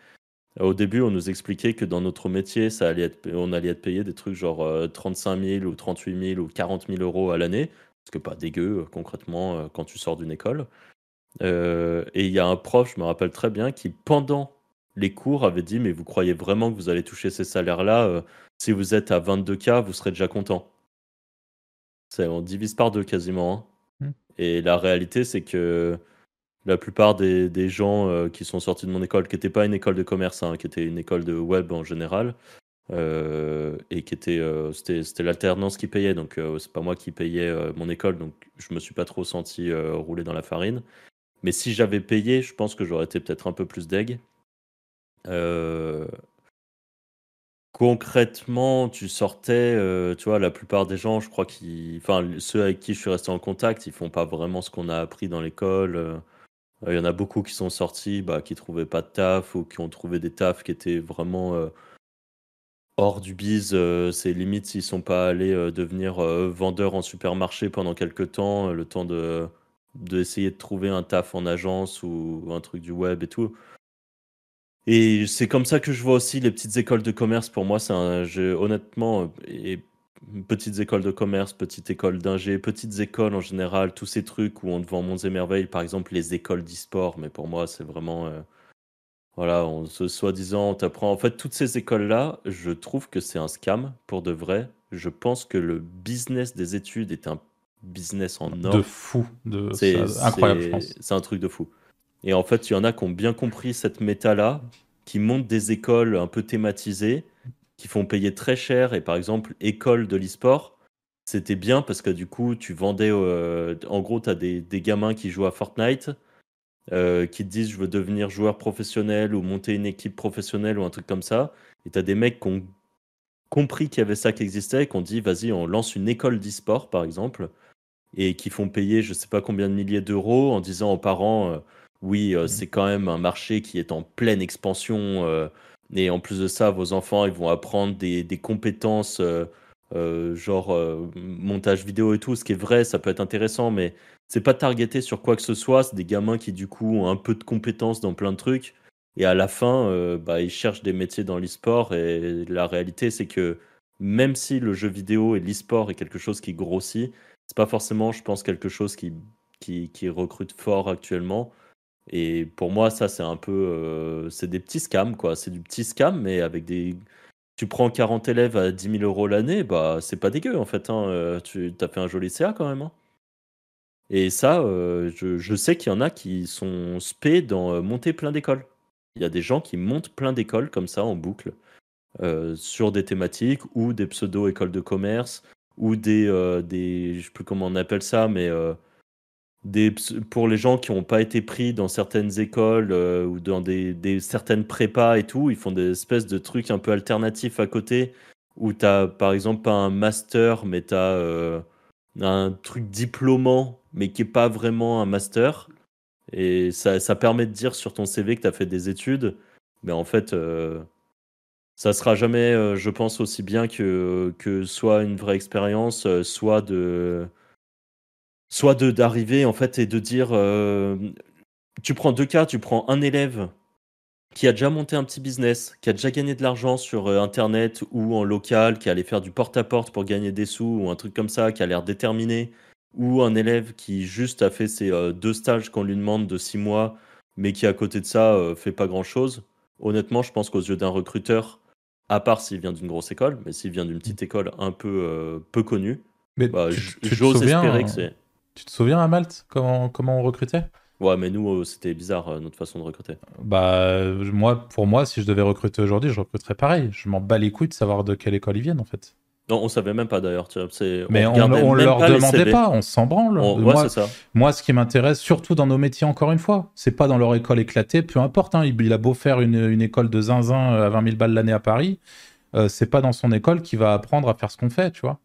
au début, on nous expliquait que dans notre métier, ça allait être, on allait être payé des trucs genre 35 000 ou 38 000 ou 40 000 euros à l'année, ce que pas dégueu euh, concrètement euh, quand tu sors d'une école. Euh, et il y a un prof, je me rappelle très bien, qui pendant les cours avait dit Mais vous croyez vraiment que vous allez toucher ces salaires-là Si vous êtes à 22K, vous serez déjà content. on divise par deux quasiment. Hein. Mmh. Et la réalité, c'est que la plupart des, gens euh, qui sont sortis de mon école, qui n'était pas une école de commerce, hein, qui était une école de web en général, euh, et qui était, euh, c'était, l'alternance qui payait, donc c'est pas moi qui payais mon école, donc je me suis pas trop senti rouler dans la farine. Mais si j'avais payé, je pense que j'aurais été peut-être un peu plus deg. Concrètement, tu sortais, tu vois, la plupart des gens, je crois qu'ils, enfin, ceux avec qui je suis resté en contact, ils font pas vraiment ce qu'on a appris dans l'école. Il y en a beaucoup qui sont sortis, bah, qui trouvaient pas de taf ou qui ont trouvé des tafs qui étaient vraiment euh, hors du biz. Euh, c'est limite s'ils sont pas allés euh, devenir vendeurs en supermarché pendant quelques temps, le temps de d'essayer de trouver un taf en agence ou un truc du web et tout. Et c'est comme ça que je vois aussi les petites écoles de commerce. Pour moi, c'est un jeu, honnêtement, et petites écoles de commerce, petites écoles d'ingé, petites écoles en général, tous ces trucs où on te vend monts et merveilles, par exemple les écoles d'e-sport, mais pour moi c'est vraiment... Euh, voilà, on se soi-disant, on t'apprend... En fait, toutes ces écoles-là, je trouve que c'est un scam, pour de vrai. Je pense que le business des études est un business en or. De fou, de... c'est incroyable, je pense. C'est un truc de fou. Et en fait, il y en a qui ont bien compris cette méta-là, qui montent des écoles un peu thématisées, qui font payer très cher. Et par exemple, école de l'e-sport, c'était bien parce que du coup, tu vendais. Euh, en gros, tu as des, gamins qui jouent à Fortnite, euh, qui te disent je veux devenir joueur professionnel ou monter une équipe professionnelle ou un truc comme ça. Et tu as des mecs qui ont compris qu'il y avait ça qui existait qui ont dit vas-y, on lance une école d'e-sport par exemple. Et qui font payer je sais pas combien de milliers d'euros en disant aux parents euh, oui, mmh. c'est quand même un marché qui est en pleine expansion. Et en plus de ça, vos enfants, ils vont apprendre des, des compétences, euh, euh, genre euh, montage vidéo et tout, ce qui est vrai, ça peut être intéressant, mais c'est pas targeté sur quoi que ce soit. C'est des gamins qui, du coup, ont un peu de compétences dans plein de trucs. Et à la fin, bah, ils cherchent des métiers dans l'e-sport. Et la réalité, c'est que même si le jeu vidéo et l'e-sport est quelque chose qui grossit, c'est pas forcément, je pense, quelque chose qui, qui, qui recrute fort actuellement. Et pour moi, ça, c'est un peu. Euh, c'est des petits scams, quoi. C'est du petit scam, mais avec des. tu prends 40 élèves à 10 000 euros l'année, bah c'est pas dégueu en fait. Hein. Euh, tu as fait un joli CA quand même. Hein. Et ça, euh, je, sais qu'il y en a qui sont spé dans monter plein d'écoles. Il y a des gens qui montent plein d'écoles comme ça en boucle sur des thématiques ou des pseudo-écoles de commerce ou des, des, je sais plus comment on appelle ça, mais pour les gens qui n'ont pas été pris dans certaines écoles euh, ou dans des, certaines prépas et tout, ils font des espèces de trucs un peu alternatifs à côté où tu as par exemple pas un master, mais tu as euh, un truc diplômant, mais qui n'est pas vraiment un master. Et ça, permet de dire sur ton CV que tu as fait des études, mais en fait, euh, ça sera jamais, je pense, aussi bien que, que soit une vraie expérience, soit de soit de d'arriver en fait et de dire euh, tu prends deux cas, tu prends un élève qui a déjà monté un petit business, qui a déjà gagné de l'argent sur euh, internet ou en local, qui allait faire du porte-à-porte pour gagner des sous ou un truc comme ça, qui a l'air déterminé, ou un élève qui juste a fait ses euh, deux stages qu'on lui demande de six mois, mais qui à côté de ça fait pas grand chose. Honnêtement, je pense qu'aux yeux d'un recruteur, à part s'il vient d'une grosse école, mais s'il vient d'une petite école un peu peu connue, bah, j'ose espérer que c'est. Tu te souviens à Malte comment, comment on recrutait? Ouais, mais nous, euh, c'était bizarre euh, notre façon de recruter. Bah, moi, pour moi, si je devais recruter aujourd'hui, je recruterais pareil. Je m'en bats les couilles de savoir de quelle école ils viennent, en fait. Non, on savait même pas d'ailleurs. Mais on, on, leur demandait pas, on s'en branle. moi, ça. moi, ce qui m'intéresse, surtout dans nos métiers, encore une fois, c'est pas dans leur école éclatée, peu importe. Hein, il, a beau faire une, une, école de zinzin euh, à 20 000 balles l'année à Paris, c'est pas dans son école qu'il va apprendre à faire ce qu'on fait, tu vois.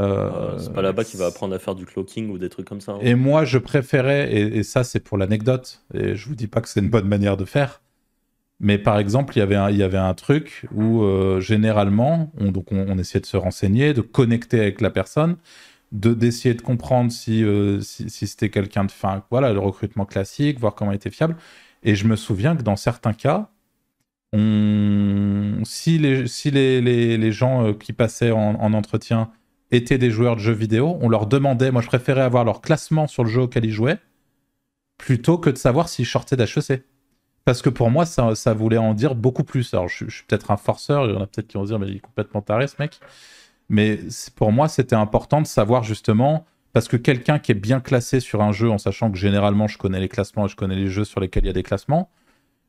Euh, c'est pas là-bas qu'il va apprendre à faire du clocking ou des trucs comme ça. Hein. Et moi, je préférais, et, ça c'est pour l'anecdote, et je vous dis pas que c'est une bonne manière de faire, mais par exemple, il y avait un, il y avait un truc où euh, généralement, on, donc on, essayait de se renseigner, de connecter avec la personne, de d'essayer de comprendre si, euh, si, c'était quelqu'un de fin, voilà, le recrutement classique, voir comment il était fiable. Et je me souviens que dans certains cas, on... si les, si les, les, les gens qui passaient en, en entretien étaient des joueurs de jeux vidéo, on leur demandait, moi je préférais avoir leur classement sur le jeu auquel ils jouaient, plutôt que de savoir s'ils sortaient d'HEC. Parce que pour moi, ça, voulait en dire beaucoup plus. Alors je, suis peut-être un forceur, il y en a peut-être qui vont dire, mais il est complètement taré ce mec. Mais pour moi, c'était important de savoir justement, parce que quelqu'un qui est bien classé sur un jeu, en sachant que généralement je connais les classements et je connais les jeux sur lesquels il y a des classements,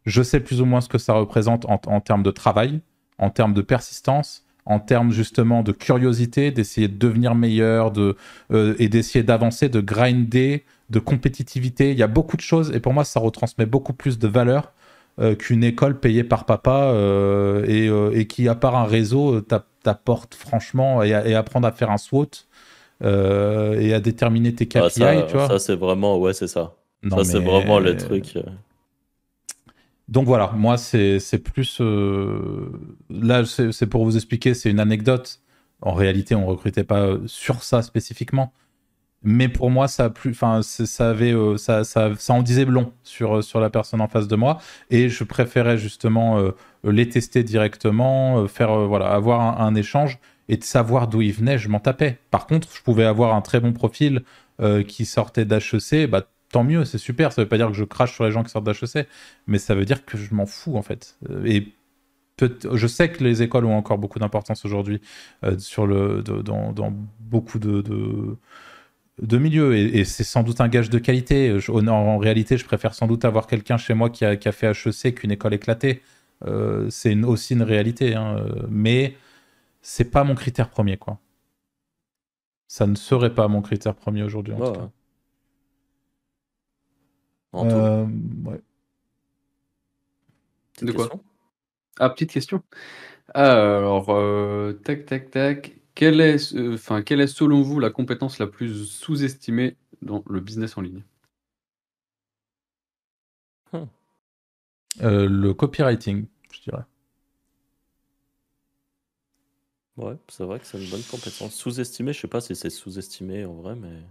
je sais plus ou moins ce que ça représente en, en termes de travail, en termes de persistance, en termes justement de curiosité, d'essayer de devenir meilleur de, euh, et d'essayer d'avancer, de grinder, de compétitivité. Il y a beaucoup de choses et pour moi, ça retransmet beaucoup plus de valeur euh, qu'une école payée par papa euh, et, qui, à part un réseau, t'apporte franchement et, apprendre à faire un SWOT et à déterminer tes KPI. ça, tu vois. ça c'est vraiment, ouais, c'est ça. ça, c'est vraiment le truc. Donc voilà, moi c'est plus... Euh, là, c'est pour vous expliquer, c'est une anecdote. En réalité, on recrutait pas sur ça spécifiquement. Mais pour moi, ça, plus, enfin, ça, avait, euh, ça, ça, ça, en disait long sur, sur la personne en face de moi. Et je préférais justement euh, les tester directement, faire, voilà, avoir un, échange et de savoir d'où ils venaient, je m'en tapais. Par contre, je pouvais avoir un très bon profil qui sortait d'HEC, bah, tant mieux, c'est super. Ça veut pas dire que je crache sur les gens qui sortent d'HEC, mais ça veut dire que je m'en fous en fait. Euh, et je sais que les écoles ont encore beaucoup d'importance aujourd'hui euh, sur le dans, beaucoup de, de, milieux et, c'est sans doute un gage de qualité. en, réalité, je préfère sans doute avoir quelqu'un chez moi qui a, qui a, fait HEC qu'une école éclatée. Euh, c'est aussi une réalité, hein, mais c'est pas mon critère premier quoi. Ça ne serait pas mon critère premier aujourd'hui en tout cas. Euh, de quoi Ah, petite question. Alors, euh, tac, tac, tac. Quelle est, enfin, quelle est selon vous la compétence la plus sous-estimée dans le business en ligne? Hmm. euh, le copywriting, je dirais. Ouais, c'est vrai que c'est une bonne compétence. Sous-estimée, je sais pas si c'est sous-estimé en vrai, mais.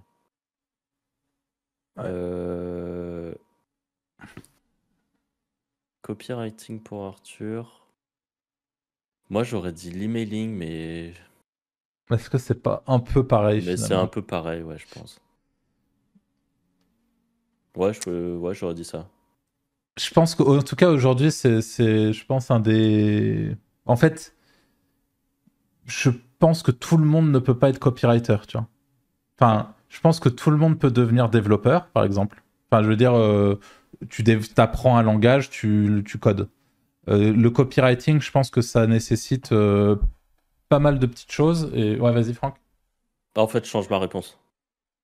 Euh, copywriting pour Arthur. Moi, j'aurais dit l'emailing, mais. Est-ce que c'est pas un peu pareil Mais c'est un peu pareil, ouais, je pense. Ouais, je, ouais, j'aurais dit ça. Je pense qu'en tout cas, aujourd'hui, c'est, je pense, un des. En fait, je pense que tout le monde ne peut pas être copywriter, tu vois. Enfin, je pense que tout le monde peut devenir développeur, par exemple. Enfin, je veux dire, euh, tu apprends un langage, tu, tu codes. Euh, le copywriting, je pense que ça nécessite euh, pas mal de petites choses. Et ouais, vas-y, Franck. Bah, en fait, je change ma réponse.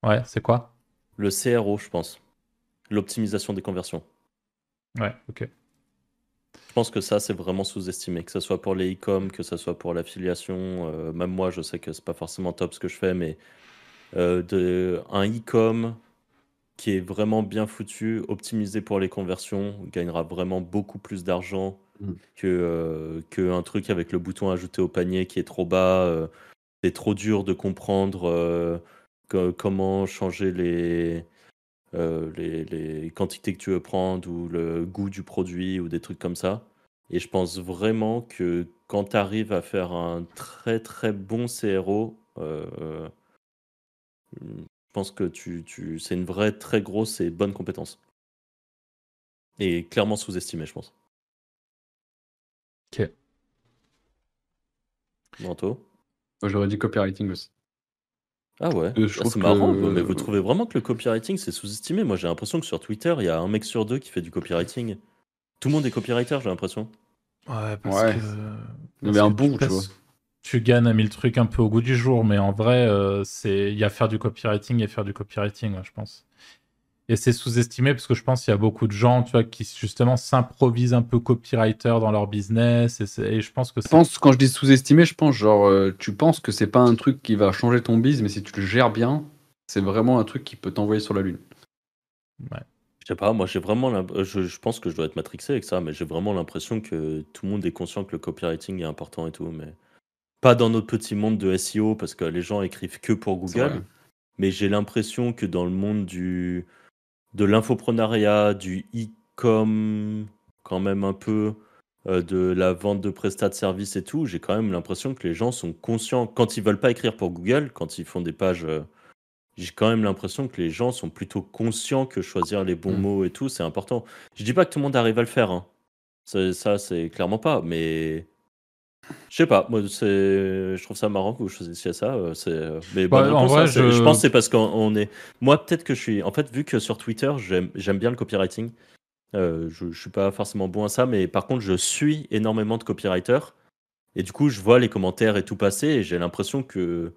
Ouais, c'est quoi? Le CRO, je pense. L'optimisation des conversions. Ouais, ok. Je pense que ça, c'est vraiment sous-estimé, que ce soit pour les e-com, que ce soit pour l'affiliation. Euh, même moi, je sais que c'est pas forcément top ce que je fais, mais de, un e-com qui est vraiment bien foutu, optimisé pour les conversions, gagnera vraiment beaucoup plus d'argent mm. que, euh, que un truc avec le bouton ajouter au panier qui est trop bas. c'est trop dur de comprendre comment changer les, euh, les, quantités que tu veux prendre ou le goût du produit ou des trucs comme ça. Et je pense vraiment que quand tu arrives à faire un très très bon CRO, euh, je pense que tu, tu, c'est une vraie très grosse et bonne compétence. Et clairement sous-estimé, je pense. Ok. Manteau Moi j'aurais dit copywriting aussi. Ah ouais, euh, ah, c'est marrant, mais vous trouvez vraiment que le copywriting c'est sous-estimé Moi j'ai l'impression que sur Twitter il y a un mec sur deux qui fait du copywriting. Tout le monde est copywriter, j'ai l'impression. Ouais, parce que. Mais un bon, tu vois. Tu gagnes à mille trucs un peu au goût du jour, mais en vrai, euh, c'est il y a faire du copywriting et faire du copywriting, je pense. Et c'est sous-estimé parce que je pense qu'il y a beaucoup de gens, tu vois, qui justement s'improvisent un peu copywriter dans leur business. Et, je pense que je pense, quand je dis sous-estimé, je pense genre, euh, tu penses que c'est pas un truc qui va changer ton business, mais si tu le gères bien, c'est vraiment un truc qui peut t'envoyer sur la lune. Ouais. Je sais pas, moi j'ai vraiment euh, je, je, pense que je dois être matrixé avec ça, mais j'ai vraiment l'impression que tout le monde est conscient que le copywriting est important et tout, mais pas dans notre petit monde de SEO parce que les gens écrivent que pour Google, mais j'ai l'impression que dans le monde du de l'infoprenariat, du e-com, quand même un peu, euh, de la vente de prestats de services et tout, j'ai quand même l'impression que les gens sont conscients. Quand ils veulent pas écrire pour Google, quand ils font des pages, euh, j'ai quand même l'impression que les gens sont plutôt conscients que choisir les bons mm. mots et tout, c'est important. Je dis pas que tout le monde arrive à le faire, hein. ça c'est clairement pas, mais je sais pas, moi c'est, je trouve ça marrant que vous choisissiez ça. Euh, c'est, euh, mais bah, en vrai, je... je... pense que c'est parce qu'on est. Moi, peut-être que je suis. En fait, vu que sur Twitter, j'aime, j'aime bien le copywriting. Euh, je, je suis pas forcément bon à ça, mais par contre, je suis énormément de copywriters. Et du coup, je vois les commentaires et tout passer, et j'ai l'impression que.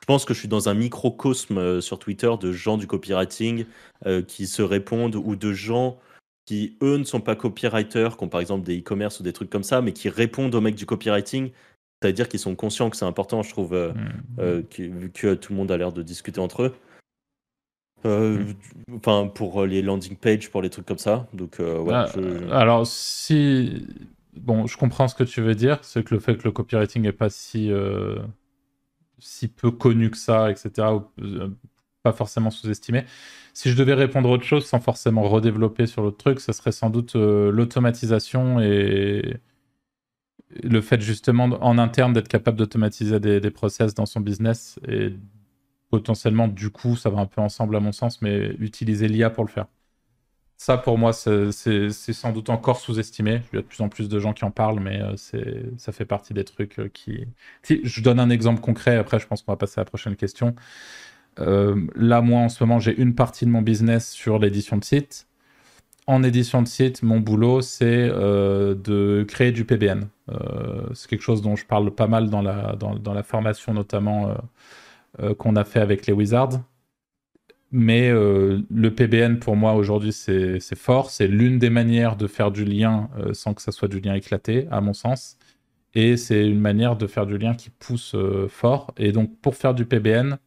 Je pense que je suis dans un microcosme sur Twitter de gens du copywriting qui se répondent ou de gens qui, eux, ne sont pas copywriters, qui ont par exemple des e-commerce ou des trucs comme ça, mais qui répondent aux mecs du copywriting. C'est-à-dire qu'ils sont conscients que c'est important, je trouve, euh, mmh. euh, vu que tout le monde a l'air de discuter entre eux. Euh, mmh. Enfin, pour les landing pages, pour les trucs comme ça. Donc, ouais, ah, Alors, si. Bon, je comprends ce que tu veux dire. C'est que le fait que le copywriting n'est pas si, si peu connu que ça, etc., pas forcément sous-estimé. Si je devais répondre autre chose sans forcément redévelopper sur l'autre truc, ce serait sans doute euh, l'automatisation et le fait justement en interne d'être capable d'automatiser des, des, process dans son business et potentiellement du coup ça va un peu ensemble à mon sens mais utiliser l'IA pour le faire. Ça pour moi c'est sans doute encore sous-estimé. Il y a de plus en plus de gens qui en parlent mais euh, ça fait partie des trucs euh, qui... Si, je donne un exemple concret après je pense qu'on va passer à la prochaine question. Euh, là, moi, en ce moment, j'ai une partie de mon business sur l'édition de site. En édition de site, mon boulot, c'est euh, de créer du PBN. Euh, c'est quelque chose dont je parle pas mal dans la, dans, la formation, notamment qu'on a fait avec les Wizards. Mais le PBN, pour moi, aujourd'hui, c'est fort. C'est l'une des manières de faire du lien sans que ça soit du lien éclaté, à mon sens. Et c'est une manière de faire du lien qui pousse fort. Et donc, pour faire du PBN,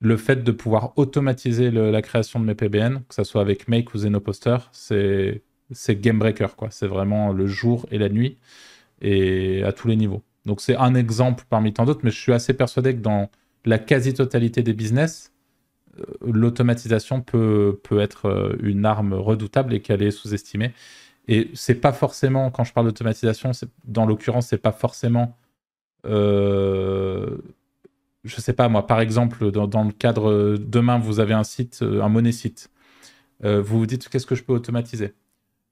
le fait de pouvoir automatiser la création de mes PBN, que ce soit avec Make ou Zenoposter, c'est game breaker. C'est vraiment le jour et la nuit et à tous les niveaux. Donc c'est un exemple parmi tant d'autres, mais je suis assez persuadé que dans la quasi-totalité des business, euh, l'automatisation peut, peut être euh, une arme redoutable et qu'elle est sous-estimée. Et c'est pas forcément, quand je parle d'automatisation, dans l'occurrence, c'est pas forcément euh, je sais pas moi, par exemple, dans, le cadre, demain, vous avez un site, euh, un monnaie site. Euh, vous vous dites, qu'est-ce que je peux automatiser?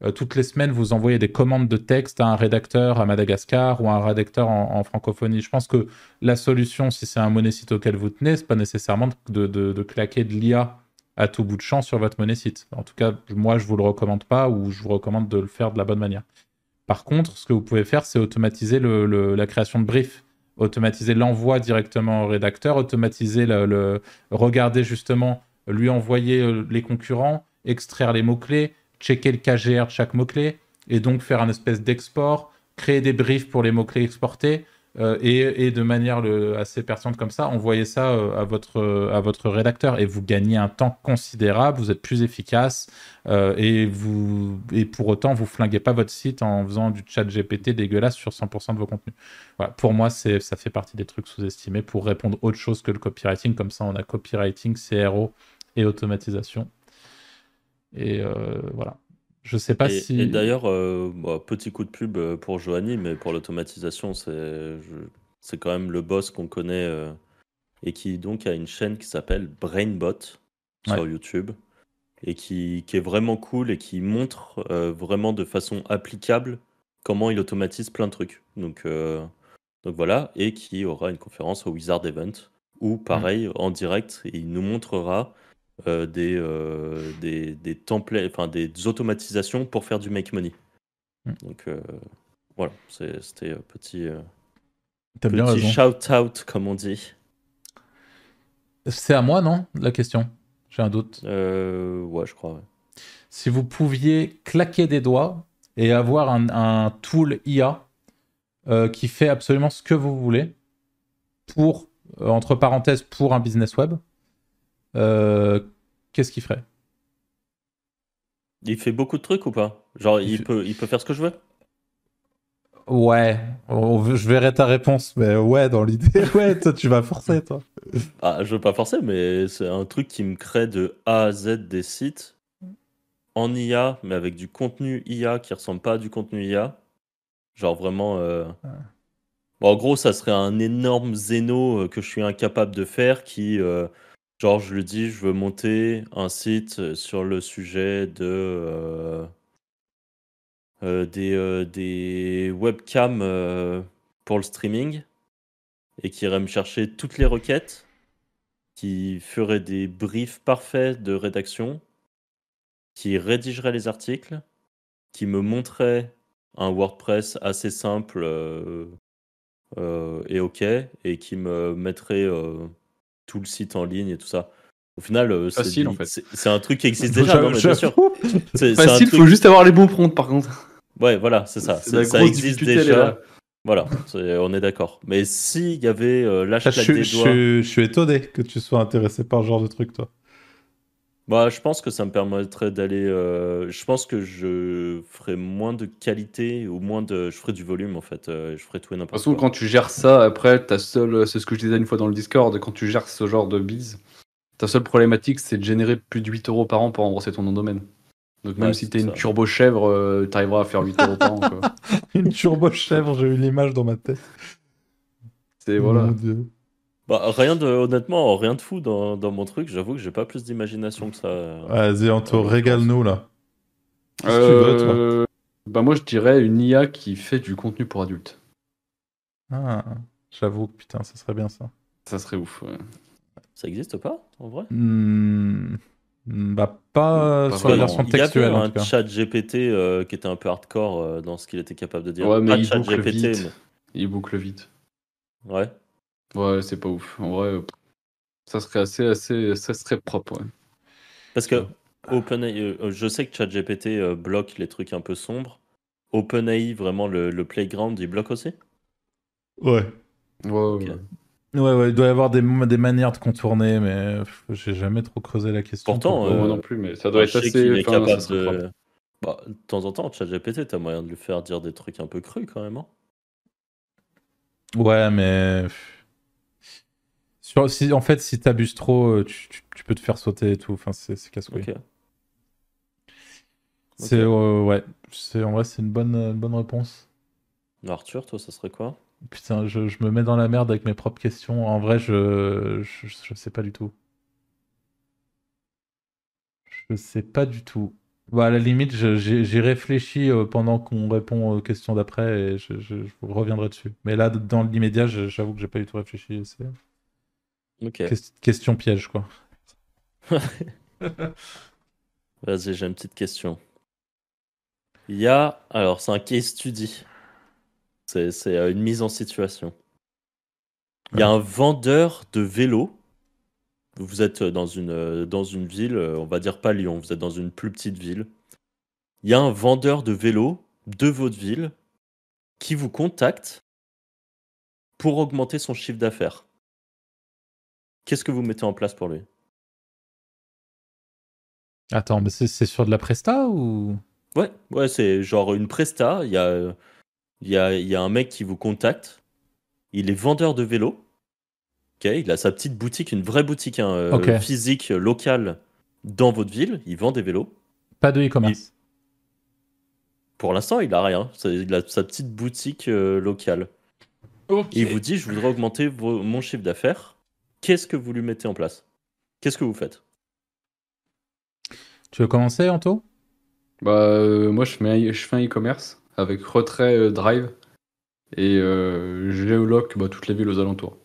Euh, toutes les semaines, vous envoyez des commandes de texte à un rédacteur à Madagascar ou à un rédacteur en, francophonie. Je pense que la solution, si c'est un monnaie site auquel vous tenez, c'est pas nécessairement de, claquer de l'IA à tout bout de champ sur votre monnaie site. En tout cas, moi, je vous le recommande pas ou je vous recommande de le faire de la bonne manière. Par contre, ce que vous pouvez faire, c'est automatiser la création de briefs, automatiser l'envoi directement au rédacteur, automatiser le, le, regarder justement, lui envoyer euh, les concurrents, extraire les mots-clés, checker le KGR de chaque mot-clé et donc faire un espèce d'export, créer des briefs pour les mots-clés exportés euh, et, de manière assez pertinente comme ça, envoyer ça euh, à, votre, à votre rédacteur et vous gagnez un temps considérable, vous êtes plus efficace euh, et, vous, et pour autant vous flinguez pas votre site en faisant du chat GPT dégueulasse sur 100% de vos contenus. Voilà, pour moi, ça fait partie des trucs sous-estimés pour répondre autre chose que le copywriting. Comme ça, on a copywriting, CRO et automatisation. Et voilà. Je sais pas si. Et d'ailleurs, euh, bah, petit coup de pub euh, pour Joanie, mais pour l'automatisation, c'est c'est quand même le boss qu'on connaît et qui donc a une chaîne qui s'appelle Brainbot sur YouTube et qui, qui, est vraiment cool et qui montre vraiment de façon applicable comment il automatise plein de trucs. Donc, donc voilà, et qui aura une conférence au Wizard Event où, pareil, en direct, il nous montrera euh, des, euh, des, des templates, enfin des automatisations pour faire du make money. Hmm. Donc euh, voilà, c'était petit, petit shout out comme on dit. C'est à moi, non La question? J'ai un doute. ouais, je crois. Si vous pouviez claquer des doigts et avoir un, un tool IA qui fait absolument ce que vous voulez, pour, entre parenthèses, pour un business web, euh, qu'est-ce qu'il ferait? Il fait beaucoup de trucs ou pas? Genre, il, peut, il peut faire ce que je veux? Ouais, je verrai ta réponse, mais ouais, dans l'idée, ouais, toi, tu vas forcer, toi. Ah, je veux pas forcer, mais c'est un truc qui me crée de A à Z des sites en IA, mais avec du contenu IA qui ressemble pas à du contenu IA. Genre vraiment. Euh, en gros, ça serait un énorme zéno euh, que je suis incapable de faire qui. Euh, Genre, je lui dis, je veux monter un site euh, sur le sujet de euh, euh, des, des webcams pour le streaming et qui irait me chercher toutes les requêtes, qui ferait des briefs parfaits de rédaction, qui rédigerait les articles, qui me montrait un WordPress assez simple et OK, et qui me mettrait tout le site en ligne et tout ça. Au final, euh, facile en fait. C'est un truc qui existe déjà, non, mais bien sûr. C'est facile, il faut juste avoir les bons prompts par contre. Ouais, voilà, c'est ça. Ça existe déjà. Voilà, on est d'accord. Mais s'il y avait euh, lâche des doigts. Je, je suis étonné que tu sois intéressé par ce genre de truc, toi. Bah, je pense que ça me permettrait d'aller. Euh, je pense que je ferais moins de qualité ou moins de. Je ferais du volume en fait. Euh, je ferais tout et n'importe quoi. De toute façon, quand tu gères ça, après, ta seule. C'est ce que je disais une fois dans le Discord. Quand tu gères ce genre de bise, ta seule problématique, c'est de générer plus de 8 euros par an pour rembourser ton nom de domaine. Donc, même si t'es une turbo chèvre, euh, t'arriveras à faire 8 euros par an. une turbo chèvre, j'ai eu l'image dans ma tête. C'est voilà. Bah, rien de, honnêtement, rien de fou dans, dans mon truc. J'avoue que j'ai pas plus d'imagination que ça. Vas-y, Anto, régale-nous là. Euh... bah, moi, je dirais une IA qui fait du contenu pour adultes. Ah, j'avoue que putain, ça serait bien ça. Ça serait ouf, ouais. Ça existe pas, en vrai? Hmm, Bah, pas, sur la version textuelle. Il y avait un chat GPT euh, qui était un peu hardcore euh, dans ce qu'il était capable de dire. Ouais, mais il boucle vite. Il boucle vite. Ouais. Ouais, c'est pas ouf. En vrai, ça serait assez, assez, ça serait propre. Ouais. Parce que OpenAI, euh, je sais que ChatGPT euh, bloque les trucs un peu sombres. OpenAI, vraiment le, le playground, il bloque aussi? Ouais. Ouais, ouais. Ouais, il doit y avoir des, des manières de contourner, mais j'ai jamais trop creusé la question. Pourtant, moi non plus, mais ça doit être assez. capable de... Bah, de temps en temps, ChatGPT, t'as moyen de lui faire dire des trucs un peu crus quand même. Hein ouais, mais si, en fait, si t'abuses trop, euh, tu, peux te faire sauter et tout. Enfin, c'est casse-couille. C'est euh, ouais, c'est en vrai c'est une bonne euh, bonne réponse. Arthur, toi, ça serait quoi? Putain, je, me mets dans la merde avec mes propres questions. En vrai, je, je, sais pas du tout. Je sais pas du tout. Bah, à la limite, j'ai réfléchi pendant qu'on répond aux questions d'après et je, je- je reviendrai dessus. Mais là, dans l'immédiat, j'avoue que j'ai pas du tout réfléchi. C'est Ok. ques- question piège, quoi. Vas-y, j'ai une petite question. Il y a. Alors, c'est un case study. C'est c'est, euh, une mise en situation. Il y a un vendeur de vélos. Vous êtes dans une, euh, dans une ville, euh, on va dire pas Lyon, vous êtes dans une plus petite ville. Il y a un vendeur de vélos de votre ville qui vous contacte pour augmenter son chiffre d'affaires. Qu'est-ce que vous mettez en place pour lui? Attends, mais c'est c'est sur de la presta ou? Ouais, ouais, c'est genre une presta. Il y a, il y, a, il y a un mec qui vous contacte. Il est vendeur de vélos. Ok, il a sa petite boutique, une vraie boutique hein, euh, physique, locale dans votre ville. Il vend des vélos. pas de e-commerce Pour l'instant, il a rien. C'est- Il a sa petite boutique euh, locale. Et il vous dit Je voudrais augmenter vos- mon chiffre d'affaires. Qu'est-ce que vous lui mettez en place? Qu'est-ce que vous faites? Tu veux commencer, Anto? Bah, euh, moi, je, mets, je fais un e-commerce avec retrait euh, Drive et euh, géoloc bah, toutes les villes aux alentours.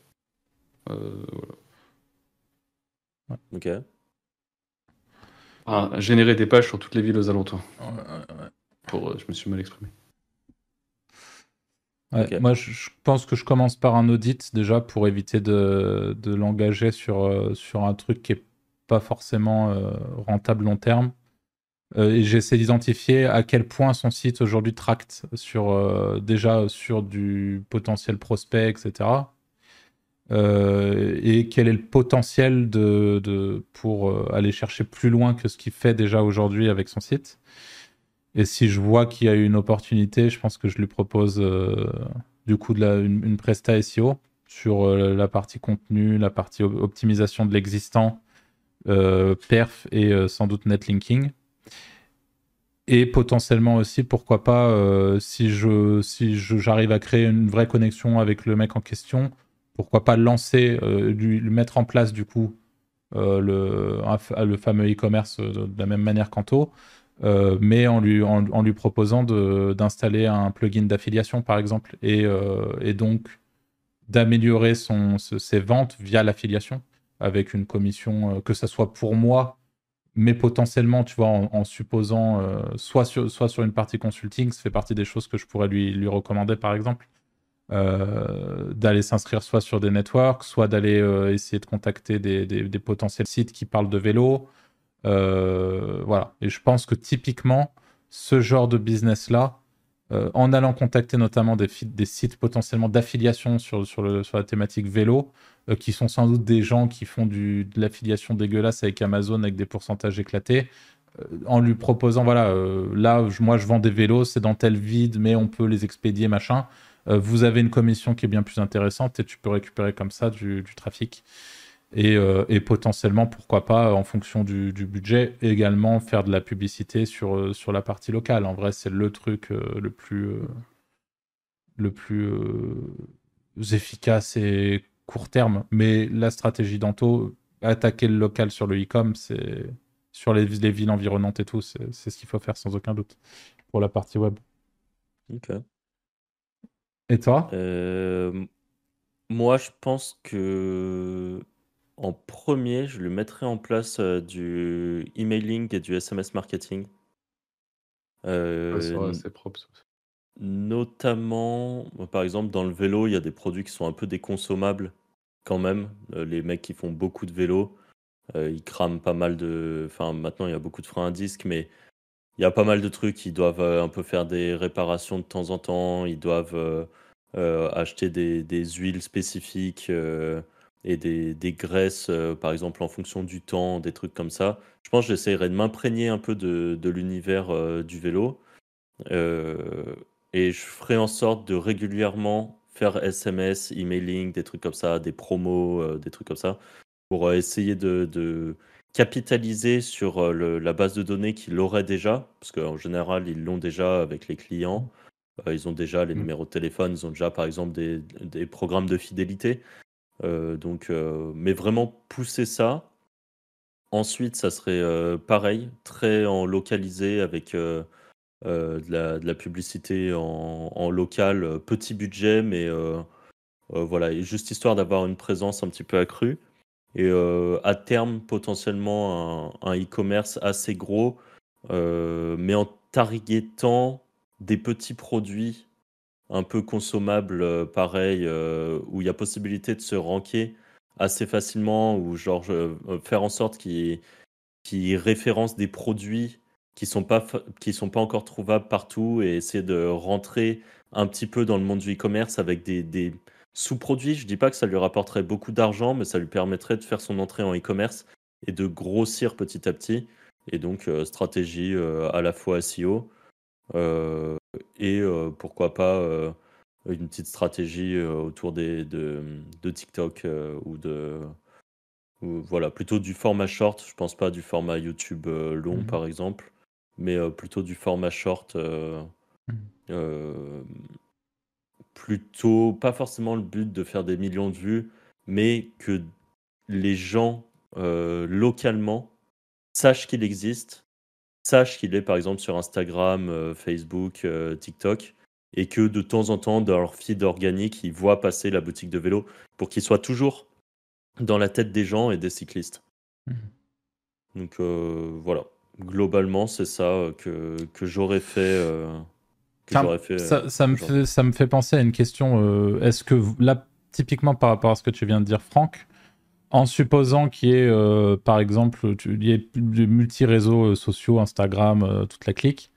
Euh, voilà. Ok. Ah, générer des pages sur toutes les villes aux alentours. Pour, euh, je me suis mal exprimé. Ouais. Moi, je, pense que je commence par un audit déjà pour éviter de, de l'engager sur, euh, sur un truc qui est pas forcément euh, rentable long terme. Euh, et j'essaie d'identifier à quel point son site aujourd'hui tracte sur, euh, déjà sur du potentiel prospect, etc. Et quel est le potentiel de, de- pour aller chercher plus loin que ce qu'il fait déjà aujourd'hui avec son site. Et si je vois qu'il y a une opportunité, je pense que je lui propose euh, du coup une, presta SEO sur euh, la partie contenu, la partie op- optimisation de l'existant, euh, perf et sans doute netlinking. Et potentiellement aussi, pourquoi pas, si je si j'arrive à créer une vraie connexion avec le mec en question, pourquoi pas lancer, lui, mettre en place du coup le, le fameux e-commerce de la même manière qu'Anto, euh, mais en lui, en, lui proposant d'installer un plugin d'affiliation par exemple, et, euh, et donc d'améliorer ses ventes via l'affiliation avec une commission, euh, que ça soit pour moi, mais potentiellement, tu vois, en, supposant soit, sur, soit sur une partie consulting, ça fait partie des choses que je pourrais lui, lui recommander par exemple, d'aller s'inscrire soit sur des networks, soit d'aller essayer de contacter des- des potentiels sites qui parlent de vélo. Euh, voilà. Et je pense que typiquement, ce genre de business-là, euh, en allant contacter notamment des, sites potentiellement d'affiliation sur, sur, sur la thématique vélo, euh, qui sont sans doute des gens qui font du, de l'affiliation dégueulasse avec Amazon avec des pourcentages éclatés, en lui proposant, voilà, là, je- moi je vends des vélos, c'est dans tel vide, mais on peut les expédier, machin. Vous avez une commission qui est bien plus intéressante et tu peux récupérer comme ça du, du trafic. Et, euh, et potentiellement, pourquoi pas, en fonction du, du budget, également faire de la publicité sur, euh, sur la partie locale. En vrai, c'est le truc euh, le plus, euh, le plus efficace et court terme. Mais la stratégie d'Anto, attaquer le local sur le e-com, c'est sur les, les villes environnantes et tout, c'est ce qu'il faut faire sans aucun doute pour la partie web. Ok. Et toi? Moi, je pense que en premier, je lui mettrais en place euh, du emailing et du SMS marketing. Euh, Ouais, c'est vrai, c'est propre. ça. notamment, par exemple, dans le vélo, il y a des produits qui sont un peu déconsommables quand même. Euh, les mecs qui font beaucoup de vélo, euh, ils crament pas mal de. Enfin, maintenant, il y a beaucoup de freins à disque, mais il y a pas mal de trucs. Ils doivent euh, un peu faire des réparations de temps en temps. Ils doivent euh, euh, acheter des, des huiles spécifiques euh, et des, des graisses, euh, par exemple, en fonction du temps, des trucs comme ça. Je pense que j'essaierai de m'imprégner un peu de, de l'univers euh, du vélo. Euh, et je ferai en sorte de régulièrement faire SMS, emailing, des trucs comme ça, des promos, des trucs comme ça, pour essayer de, de capitaliser sur le- la base de données qu'il aurait déjà, parce qu'en général, ils l'ont déjà avec les clients. Ils ont déjà les Mm. numéros de téléphone, ils ont déjà, par exemple, des, des programmes de fidélité. Euh, donc, euh, mais vraiment pousser ça ensuite, ça serait pareil, très en localisé avec de, la, publicité en, en local, petit budget, mais voilà, juste histoire d'avoir une présence un petit peu accrue. Et à terme, potentiellement un e-commerce assez gros, mais en targetant des petits produits un peu consommables, euh, pareil, euh, où il y a possibilité de se ranker assez facilement, ou genre euh, faire en sorte qu'ils qui référencent des produits qui sont pas qui sont pas encore trouvables partout et essayer de rentrer un petit peu dans le monde du e-commerce avec des, des sous-produits. Je dis pas que ça lui rapporterait beaucoup d'argent, mais ça lui permettrait de faire son entrée en e-commerce et de grossir petit à petit. Et donc stratégie à la fois SEO, et euh, pourquoi pas euh, une petite stratégie autour des, de, de TikTok ou de voilà, plutôt du format short. Je pense pas du format YouTube long, mmh par exemple, mais plutôt du format short. Mmh. plutôt, pas forcément le but de faire des millions de vues, mais que les gens localement sachent qu'il existe sache qu'il est par exemple sur Instagram, euh, Facebook, euh, TikTok, et que de temps en temps, dans leur feed organique, ils voient passer la boutique de vélo pour qu'ils soient toujours dans la tête des gens et des cyclistes. Mmh. Donc euh, voilà, globalement, c'est ça que, que j'aurais fait. fait ça, ça, me fait, ça me fait penser à une question. Est-ce que là, typiquement par rapport à ce que tu viens de dire, Franck, en supposant qu'il y ait, euh, par exemple, il y ait de multi-réseaux euh, sociaux, Instagram, euh, toute la clique,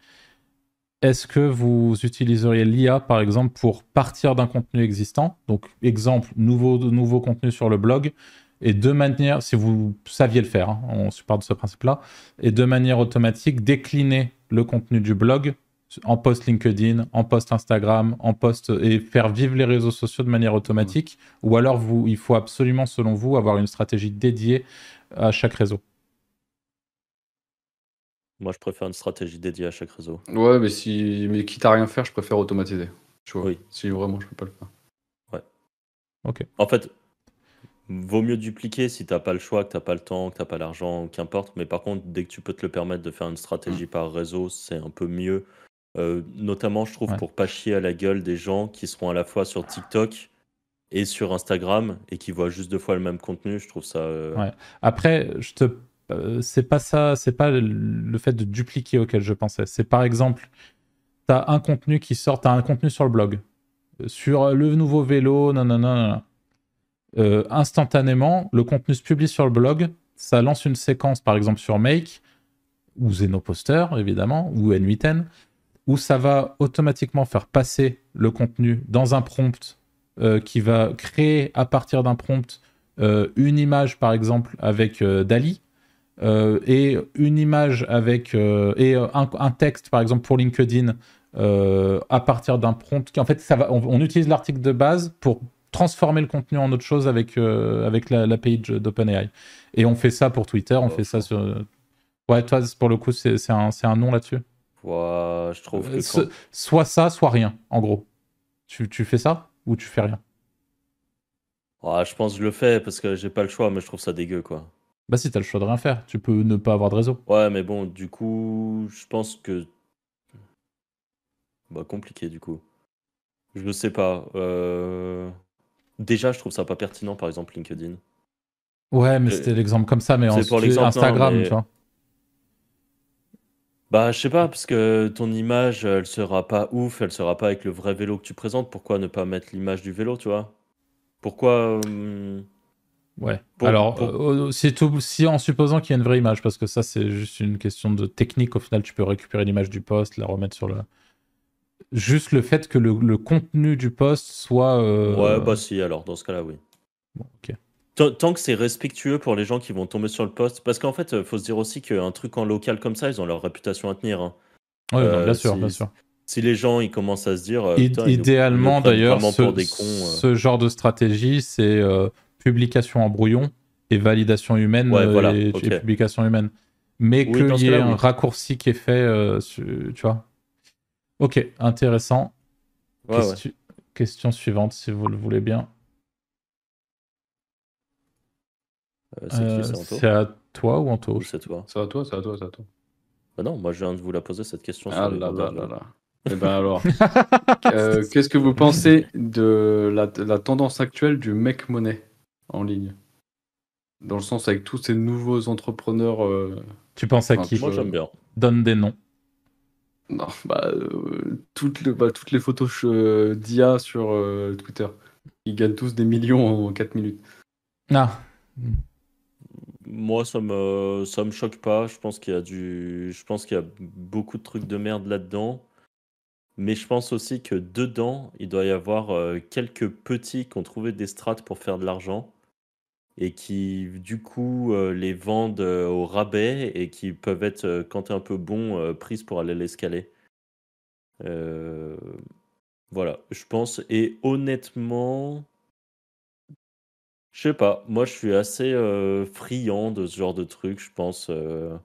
est-ce que vous utiliseriez l'IA, par exemple, pour partir d'un contenu existant? Donc, exemple, nouveau, nouveau contenu sur le blog, et de manière, si vous saviez le faire, hein, on support de ce principe-là, et de manière automatique, décliner le contenu du blog en post LinkedIn, en post Instagram, en post et faire vivre les réseaux sociaux de manière automatique Ou alors vous, il faut absolument, selon vous, avoir une stratégie dédiée à chaque réseau Moi, je préfère une stratégie dédiée à chaque réseau. Ouais, mais si, mais quitte à rien faire, je préfère automatiser. Tu vois, oui. Si vraiment je peux pas le faire. Ouais. Ok. En fait, vaut mieux dupliquer si t'as pas le choix, que t'as pas le temps, que t'as pas l'argent, qu'importe. Mais par contre, dès que tu peux te le permettre de faire une stratégie mm. par réseau, c'est un peu mieux euh, notamment, je trouve, pour pas chier à la gueule des gens qui seront à la fois sur TikTok et sur Instagram et qui voient juste deux fois le même contenu. Je trouve ça. Euh, ouais. Après, je te, euh, c'est pas ça, c'est pas le fait de dupliquer auquel je pensais. C'est par exemple, tu as un contenu qui sort, tu as un contenu sur le blog sur le nouveau vélo, non, non, non, non. instantanément, le contenu se publie sur le blog, ça lance une séquence, par exemple sur Make, ou Zenoposter, évidemment, ou N8N, où ça va automatiquement faire passer le contenu dans un prompt euh, qui va créer à partir d'un prompt euh, une image, par exemple, avec euh, Dali, et une image avec et un, texte, par exemple, pour LinkedIn à partir d'un prompt. En fait, ça va, on, utilise l'article de base pour transformer le contenu en autre chose avec, avec la, page d'OpenAI. Et on fait ça pour Twitter, on fait ça sur. Ouais, toi, pour le coup, c'est un, un nom là-dessus je trouve que euh, Soit ça, soit rien, en gros. Tu, tu, fais ça ou tu fais rien? Je pense que je le fais parce que j'ai pas le choix, mais je trouve ça dégueu, quoi. Bah si, t'as le choix de rien faire. Tu peux ne pas avoir de réseau. Ouais, mais bon, du coup, je pense que... Bah, compliqué, du coup. Je sais pas. Euh, déjà, je trouve ça pas pertinent, par exemple, LinkedIn. Ouais, mais c'était l'exemple comme ça, mais en Instagram, tu vois. Bah, je sais pas, parce que ton image, elle sera pas ouf, elle sera pas avec le vrai vélo que tu présentes. Pourquoi ne pas mettre l'image du vélo, tu vois? Pourquoi, euh, Ouais. Alors, euh, si, tout, si en supposant qu'il y a une vraie image, parce que ça, c'est juste une question de technique, au final, tu peux récupérer l'image du poste, la remettre sur le. Juste le fait que le, contenu du poste soit. Euh, ouais, bah si, alors, dans ce cas-là, oui. Bon, ok. Tant que c'est respectueux pour les gens qui vont tomber sur le poste, parce qu'en fait, il faut se dire aussi qu'un truc en local comme ça, ils ont leur réputation à tenir. Hein. Oui, bien euh, sûr, bien sûr. Si les gens ils commencent à se dire, euh, idéalement d'ailleurs, ce, euh. ce, genre de stratégie, c'est publication en brouillon et validation humaine et, publication humaine. Mais qu'il y ait un raccourci qui est fait, tu vois. Ok, intéressant. Question suivante, si vous le voulez bien. Euh, c'est à toi ou Anto C'est toi. C'est à toi, c'est à toi, c'est à toi. Bah non, moi je viens de vous la poser cette question. Ah sur là là là là. Eh ben alors, euh, qu'est-ce que vous pensez de la, de la tendance actuelle du make money en ligne? Dans le sens avec tous ces nouveaux entrepreneurs. euh, Tu penses à qui? Moi j'aime bien. Donne des noms. Non, bah, euh, toutes, les, bah, toutes les photos euh, d'IA sur euh, Twitter. Ils gagnent tous des millions en 4 minutes. Ah, Moi ça me ça me choque pas. Je pense qu'il y a du je pense qu'il y a beaucoup de trucs de merde là-dedans. Mais je pense aussi que dedans, il doit y avoir euh, quelques petits qui ont trouvé des strates pour faire de l'argent et qui du coup euh, les vendent euh, au rabais et qui peuvent être, quand t'es un peu bon, prises pour aller l'escaler. Voilà, je pense. Et honnêtement, je sais pas, moi je suis assez euh, friand de ce genre de truc, je pense. euh,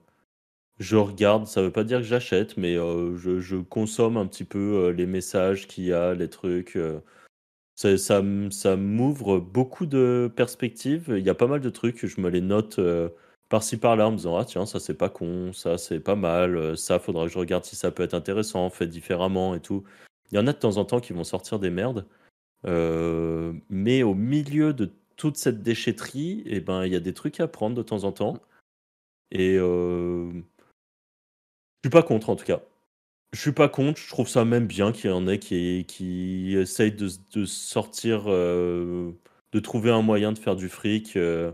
je regarde, ça veut pas dire que j'achète, mais euh, je, consomme un petit peu les messages qu'il y a, les trucs. ça, ça, m'ouvre beaucoup de perspectives. Il y a pas mal de trucs, je me les note par-ci par-là en me disant Ah tiens, ça c'est pas con, ça c'est pas mal, ça faudra que je regarde si ça peut être intéressant, fait différemment et tout. Il y en a de temps en temps qui vont sortir des merdes. Mais au milieu de toute cette déchetterie, eh ben, il y a des trucs à prendre de temps en temps. Et euh, je suis pas contre en tout cas. Je suis pas contre, je trouve ça même bien qu'il y en ait qui, essayent de, sortir, euh, de trouver un moyen de faire du fric. euh,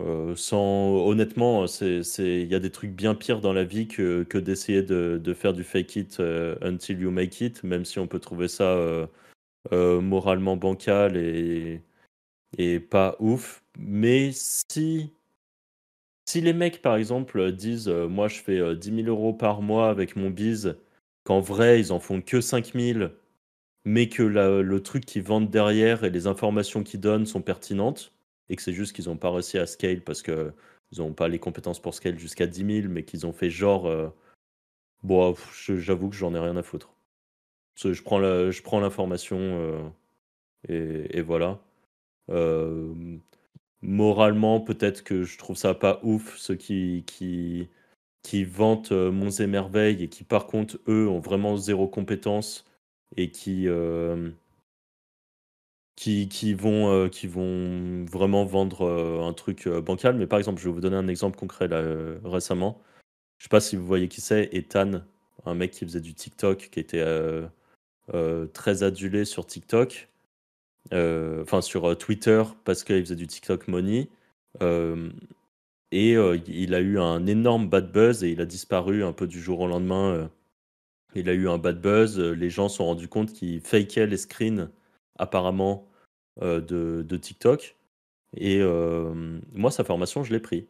euh, sans, honnêtement, il y a des trucs bien pires dans la vie que, d'essayer de, de faire du fake it until you make it, même si on peut trouver ça moralement bancal et, et pas ouf. Mais si, si les mecs, par exemple, disent euh, Moi, je fais euh, 10 000 euros par mois avec mon bise, qu'en vrai, ils en font que 5 000, mais que le truc qu'ils vendent derrière et les informations qu'ils donnent sont pertinentes, et que c'est juste qu'ils n'ont pas réussi à scale parce qu'ils n'ont pas les compétences pour scale jusqu'à 10 000, mais qu'ils ont fait genre. euh, bon, j'avoue que j'en ai rien à foutre. Je prends l'information euh, et voilà. Euh, moralement, peut-être que je trouve ça pas ouf, ceux qui, qui, qui vantent euh, Monts et Merveilles et qui, par contre, eux, ont vraiment zéro compétence et qui, euh, qui, qui, vont, qui vont vraiment vendre un truc bancal. Mais par exemple, je vais vous donner un exemple concret là, récemment. Je sais pas si vous voyez qui c'est, Ethan, un mec qui faisait du TikTok, qui était très adulé sur TikTok enfin sur euh, Twitter parce qu'il faisait du TikTok money. Euh, et euh, il a eu un énorme bad buzz et il a disparu un peu du jour au lendemain. euh. il a eu un bad buzz. euh, Les gens se sont rendus compte qu'il fakeait les screens apparemment euh, de, TikTok. Et euh, moi, sa formation, je l'ai pris.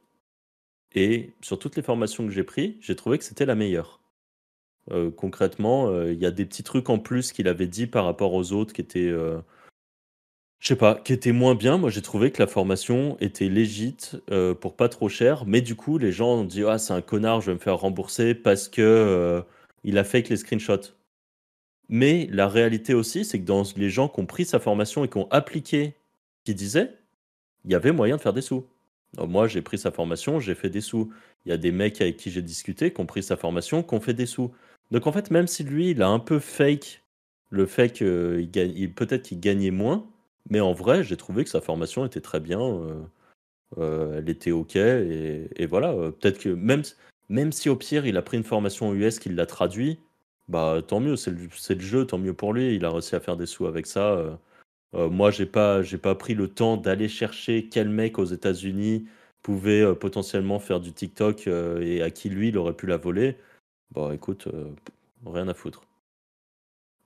Et sur toutes les formations que j'ai pris, j'ai trouvé que c'était la meilleure. Euh, concrètement, euh, il y a des petits trucs en plus qu'il avait dit par rapport aux autres qui étaient, euh, je sais pas, qui étaient moins bien. Moi, j'ai trouvé que la formation était légite euh, pour pas trop cher, mais du coup, les gens ont dit ah c'est un connard, je vais me faire rembourser parce que euh, il a fake les screenshots. Mais la réalité aussi, c'est que dans les gens qui ont pris sa formation et qui ont appliqué ce qu'il disait, il y avait moyen de faire des sous. Moi, j'ai pris sa formation, j'ai fait des sous. Il y a des mecs avec qui j'ai discuté qui ont pris sa formation, qui ont fait des sous. Donc en fait, même si lui, il a un peu fake le fait qu'il gagne, peut-être qu'il gagnait moins, mais en vrai, j'ai trouvé que sa formation était très bien. euh, euh, elle était ok et, voilà. euh, peut-être que même, même si au pire il a pris une formation US qu'il l'a traduit, bah tant mieux. C'est le, jeu, tant mieux pour lui. Il a réussi à faire des sous avec ça. moi, j'ai pas, pas pris le temps d'aller chercher quel mec aux États-Unis pouvait potentiellement faire du TikTok et à qui lui il aurait pu la voler. Bah écoute, rien à foutre.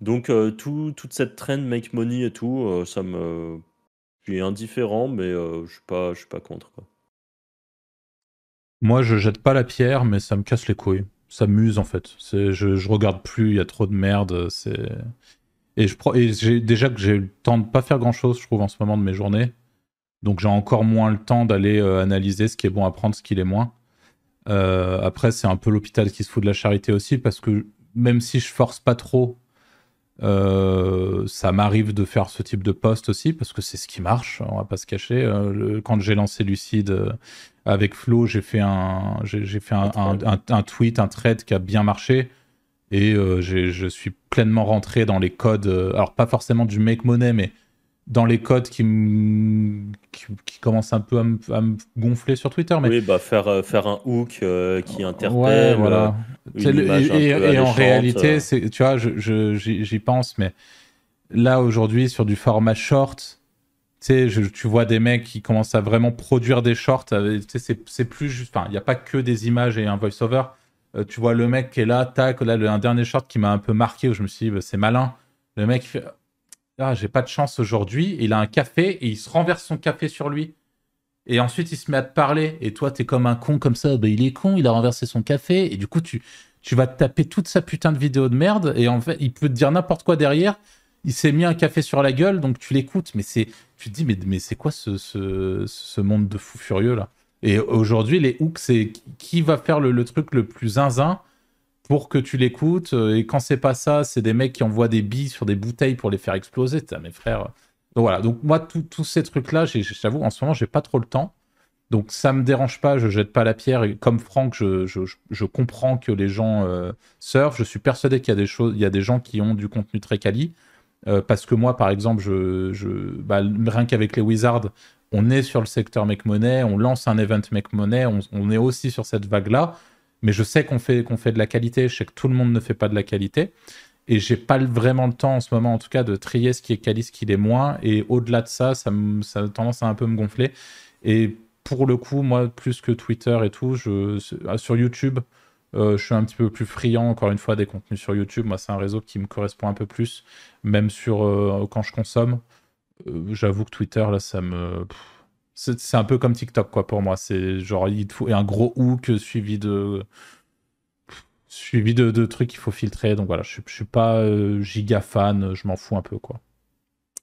Donc euh, tout, toute cette trend make money et tout, euh, ça me, je suis indifférent, mais euh, je suis pas, je suis pas contre. Moi, je jette pas la pierre, mais ça me casse les couilles. Ça m'use en fait. Je, je regarde plus, il y a trop de merde. Et je et déjà que j'ai le temps de pas faire grand chose, je trouve, en ce moment de mes journées. Donc j'ai encore moins le temps d'aller analyser ce qui est bon à prendre, ce qui l'est moins. Après, c'est un peu l'hôpital qui se fout de la charité aussi, parce que même si je force pas trop Euh, ça m'arrive de faire ce type de post aussi parce que c'est ce qui marche, on va pas se cacher. Euh, quand j'ai lancé Lucide euh, avec Flo, j'ai fait un, j'ai fait un, un- tweet, un thread qui a bien marché et je suis pleinement rentré dans les codes. alors pas forcément du make money, mais dans les codes qui, qui, qui commencent un peu à me, à me gonfler sur Twitter. Mais Oui, bah faire, euh, faire un hook euh, qui interpelle. Ouais, voilà. euh, et, en réalité, euh. c'est, tu vois, je, je- j'y, pense, mais là aujourd'hui sur du format short, je- tu vois des mecs qui commencent à vraiment produire des shorts. sais, c'est, c'est plus juste. Enfin, il n'y a pas que des images et un voice-over. Euh, tu vois le mec qui est là, tac, là, le, un dernier short qui m'a un peu marqué où je me suis dit, bah, c'est malin. Le mec il fait, ah, j'ai pas de chance aujourd'hui. Il a un café et il se renverse son café sur lui. Et ensuite, il se met à te parler. Et toi, t'es comme un con comme ça. Bah, il est con, il a renversé son café. Et du coup, tu, tu vas te taper toute sa putain de vidéo de merde. Et en fait, il peut te dire n'importe quoi derrière. Il s'est mis un café sur la gueule, donc tu l'écoutes. Mais c'est, tu te dis, mais, c'est quoi ce, monde de fou furieux là? Et aujourd'hui, les hooks, c'est qui va faire le, le truc le plus zinzin? Pour que tu l'écoutes. Et quand c'est pas ça, c'est des mecs qui envoient des billes sur des bouteilles pour les faire exploser. T'as mes frères. Donc voilà, donc moi, tous ces trucs-là, j'avoue, en ce moment, j'ai pas trop le temps. Donc ça me dérange pas, je jette pas la pierre. Et comme Franck, je, comprends que les gens euh, surfent. Je suis persuadé qu'il y a des y a des gens qui ont du contenu très quali. Euh, parce que moi, par exemple, je, bah, rien qu'avec les Wizards, on est sur le secteur Make Money, on lance un event Make Money, on, on est aussi sur cette vague-là. Mais je sais qu'on fait, fait de la qualité, je sais que tout le monde ne fait pas de la qualité. Et j'ai pas vraiment le temps en ce moment, en tout cas, de trier ce qui est quali, ce qui l'est moins. Et au-delà de ça, ça, a tendance à un peu me gonfler. Et pour le coup, moi, plus que Twitter et tout, je, sur YouTube, euh, je suis un petit peu plus friand, encore une fois, des contenus sur YouTube. Moi, c'est un réseau qui me correspond un peu plus, même sur euh, quand je consomme. Euh, J'avoue que Twitter, là, ça me. C'est un peu comme TikTok, quoi, pour moi. C'est genre, il faut un gros hook suivi de. Suivi de, de trucs qu'il faut filtrer. Donc voilà, je, je suis pas euh, giga fan, je m'en fous un peu, quoi.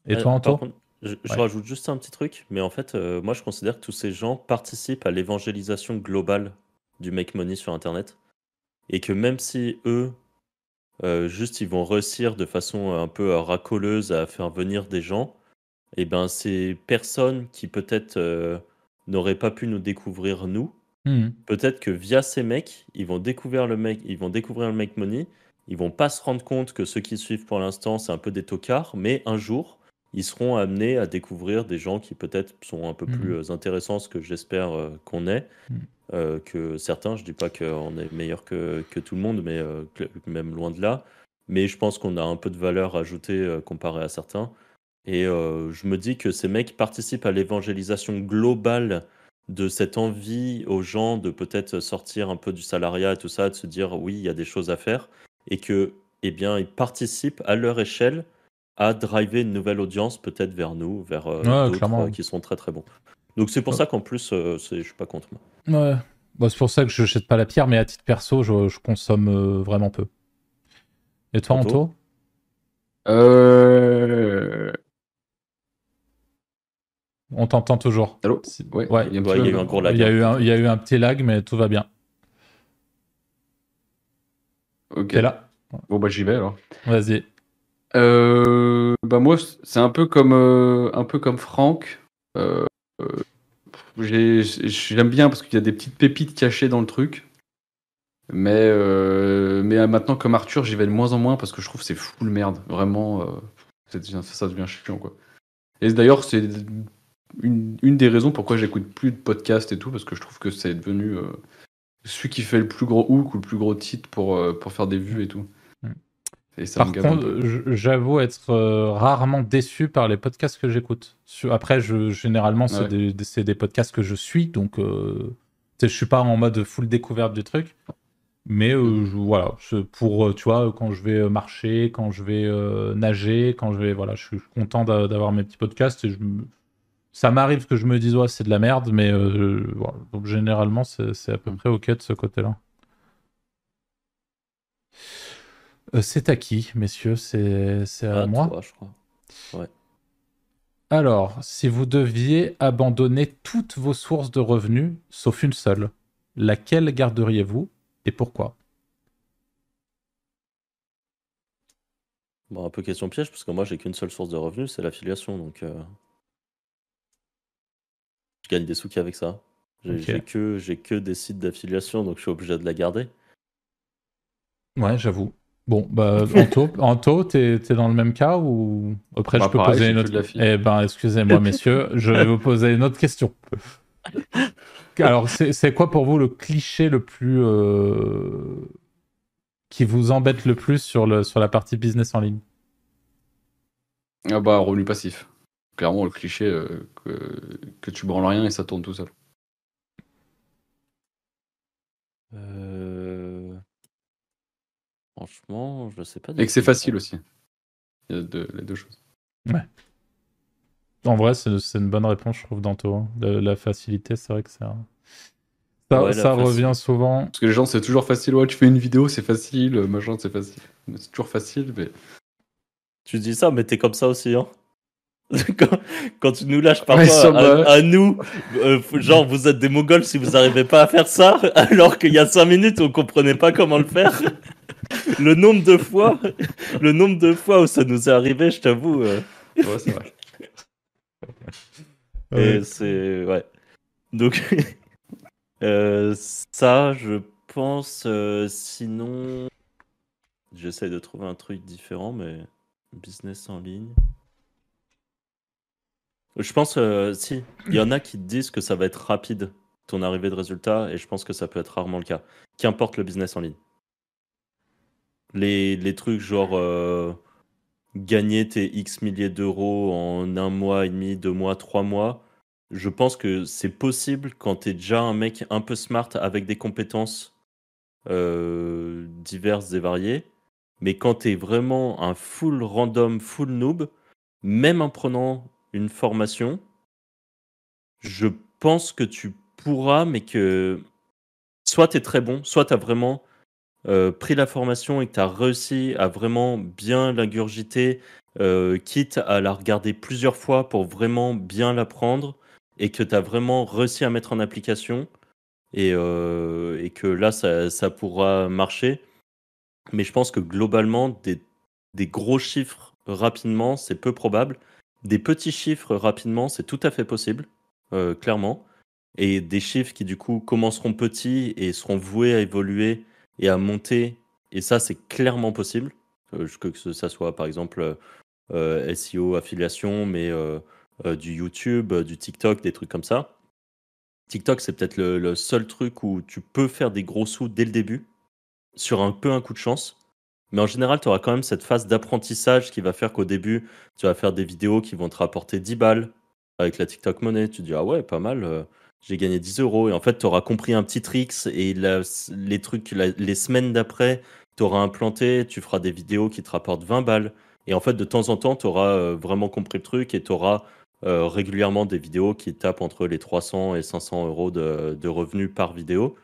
Et Euh, toi, Anto contre, je, je Ouais. rajoute juste un petit truc, mais en fait, euh, moi je considère que tous ces gens participent à l'évangélisation globale du make money sur Internet. Et que même si eux, euh, juste ils vont réussir de façon un peu euh, racoleuse à faire venir des gens, et ben ces personnes qui peut-être euh, n'auraient pas pu nous découvrir nous, Mhm. peut-être que via ces mecs, ils vont découvrir le mec, ils vont découvrir le make money, ils vont pas se rendre compte que ceux qui suivent pour l'instant c'est un peu des tocards, mais un jour ils seront amenés à découvrir des gens qui peut-être sont un peu Mhm. plus euh, intéressants, ce que j'espère euh, qu'on est, euh, que certains, je dis pas qu'on est meilleur que, que tout le monde, mais euh, même loin de là, mais je pense qu'on a un peu de valeur ajoutée comparé à certains. Et euh, je me dis que ces mecs participent à l'évangélisation globale de cette envie aux gens de peut-être sortir un peu du salariat et tout ça, de se dire oui, il y a des choses à faire, et que, eh bien, ils participent à leur échelle à driver une nouvelle audience peut-être vers nous, vers euh, Ouais, d'autres euh, qui sont très très bons. Donc c'est pour Ouais. ça qu'en plus, euh, je suis pas contre. moi. Ouais. Bon, c'est pour ça que je jette pas la pierre, mais à titre perso, je, je consomme euh, vraiment peu. Et toi, Anto Anto? Euh... On t'entend toujours. Allô Ouais, Ouais. il y a eu un gros lag. Il y, a eu un, il y a eu un petit lag, mais tout va bien. Ok. T'es là Bon, bah j'y vais alors. Vas-y. Euh, bah moi, c'est un peu comme euh, un peu comme Franck. Euh, euh, j'ai- J'aime bien parce qu'il y a des petites pépites cachées dans le truc. Mais euh, mais maintenant, comme Arthur, j'y vais de moins en moins parce que je trouve que c'est full merde. Vraiment, ça, ça devient chiant quoi. Et d'ailleurs, c'est une, une des raisons pourquoi j'écoute plus de podcasts et tout parce que je trouve que c'est devenu euh, celui qui fait le plus gros hook ou le plus gros titre pour euh, pour faire des vues et tout. Mm. Et ça Par contre, j'avoue être euh, rarement déçu par les podcasts que j'écoute. Après, je, généralement, c'est Ouais. des, podcasts que je suis, donc je suis pas en mode full découverte du truc. Mais euh, Mm. je- voilà, pour, tu vois, quand je vais marcher, quand je vais euh, nager, quand je vais, voilà, je suis content d'a- d'avoir mes petits podcasts et je ça m'arrive que je me dise, ouais, c'est de la merde, mais euh. Donc généralement, c'est à peu Mm. près OK de ce côté-là. Euh, c'est à qui, messieurs? C'est à Ah, moi? toi, je crois. Alors, si vous deviez abandonner toutes vos sources de revenus, sauf une seule, laquelle garderiez-vous et pourquoi? Bon, un peu question piège, parce que moi, j'ai qu'une seule source de revenus, c'est l'affiliation. Donc, euh, gagne des sous qu'avec ça. J'ai Ok. j'ai que, j'ai que des sites d'affiliation, donc je suis obligé de la garder. Ouais, j'avoue. Bon, bah, Anto, Anto t'es t'es dans le même cas ou après Bah, je peux pareil, poser une autre. Eh ben, excusez-moi, messieurs, je vais vous poser une autre question. Alors, c'est c'est quoi pour vous le cliché le plus euh, qui vous embête le plus sur le sur la partie business en ligne? Ah bah, revenu passif. Clairement, le cliché euh, que, que tu branles rien et ça tourne tout seul. Euh, Franchement, je sais pas. Et que c'est facile aussi. Il y a deux- les deux choses. En vrai, c'est une bonne réponse, je trouve, d'Anto. hein. La facilité, c'est vrai que ça, Ouais, ça faci- revient souvent. Parce que les gens, c'est toujours facile. Ouais, tu fais une vidéo, c'est facile. Machin, c'est facile. C'est toujours facile, mais. Tu dis ça, mais t'es comme ça aussi, hein quand, quand tu nous lâches parfois Ouais, à, nous, euh, genre vous êtes des mongols si vous n'arrivez pas à faire ça, alors qu'il y a 5 minutes on comprenait pas comment le faire. Le nombre de fois, le nombre de fois où ça nous est arrivé, je t'avoue, euh, Ouais, c'est vrai. et Ouais. c'est ouais. Donc euh, ça, je pense. euh, sinon, j'essaie de trouver un truc différent, mais business en ligne. Je pense, euh, si, il y en a qui disent que ça va être rapide ton arrivée de résultat, et je pense que ça peut être rarement le cas. Qu'importe le business en ligne. Les, les trucs genre euh, gagner tes X milliers d'euros en un mois et demi, deux mois, trois mois, je pense que c'est possible quand tu es déjà un mec un peu smart avec des compétences euh, diverses et variées. Mais quand tu es vraiment un full random, full noob, même en prenant une formation, je pense que tu pourras, mais que soit tu es très bon, soit tu as vraiment euh, pris la formation et que tu as réussi à vraiment bien l'ingurgiter, euh, quitte à la regarder plusieurs fois pour vraiment bien l'apprendre et que tu as vraiment réussi à mettre en application et, euh, que là, ça, pourra marcher. Mais je pense que globalement, des gros chiffres rapidement, c'est peu probable. Des petits chiffres rapidement, c'est tout à fait possible, euh, clairement. Et des chiffres qui, du coup, commenceront petits et seront voués à évoluer et à monter. Et ça, c'est clairement possible. Euh, que ça soit, par exemple, euh, SEO, affiliation, mais euh, du YouTube, du TikTok, des trucs comme ça. TikTok, c'est peut-être le, le seul truc où tu peux faire des gros sous dès le début, sur un peu un coup de chance. Mais en général, tu auras quand même cette phase d'apprentissage qui va faire qu'au début, tu vas faire des vidéos qui vont te rapporter 10 balles avec la TikTok monnaie. Tu te dis, ah ouais, pas mal, euh, j'ai gagné 10 euros. Et en fait, tu auras compris un petit tricks et les trucs, les semaines d'après, tu auras implanté, tu feras des vidéos qui te rapportent 20 balles. Et en fait, de temps en temps, tu auras vraiment compris le truc et tu auras euh, régulièrement des vidéos qui tapent entre les 300 et 500 euros de revenus par vidéo.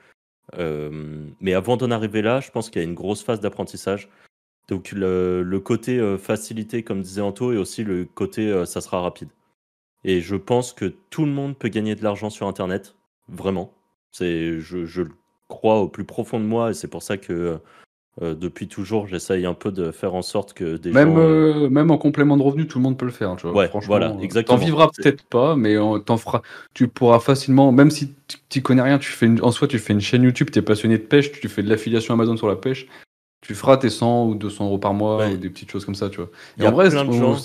Euh, mais avant d'en arriver là, je pense qu'il y a une grosse phase d'apprentissage. Donc le, côté euh, facilité, comme disait Anto, et aussi le côté euh, ça sera rapide. Et je pense que tout le monde peut gagner de l'argent sur Internet, vraiment. C'est, je, je le crois au plus profond de moi, et c'est pour ça que euh, depuis toujours, j'essaye un peu de faire en sorte que des Même, gens... euh, euh, même en complément de revenu, tout le monde peut le faire. Tu vois. Ouais, Franchement, voilà, exactement. T'en vivras peut-être pas, mais feras. Tu pourras facilement, même si tu connais rien, tu fais une- en soi, tu fais une chaîne YouTube, tu es passionné de pêche, tu fais de l'affiliation Amazon sur la pêche, tu feras tes 100 ou 200 euros par mois Ouais. ou des petites choses comme ça, tu vois. Et en vrai, on-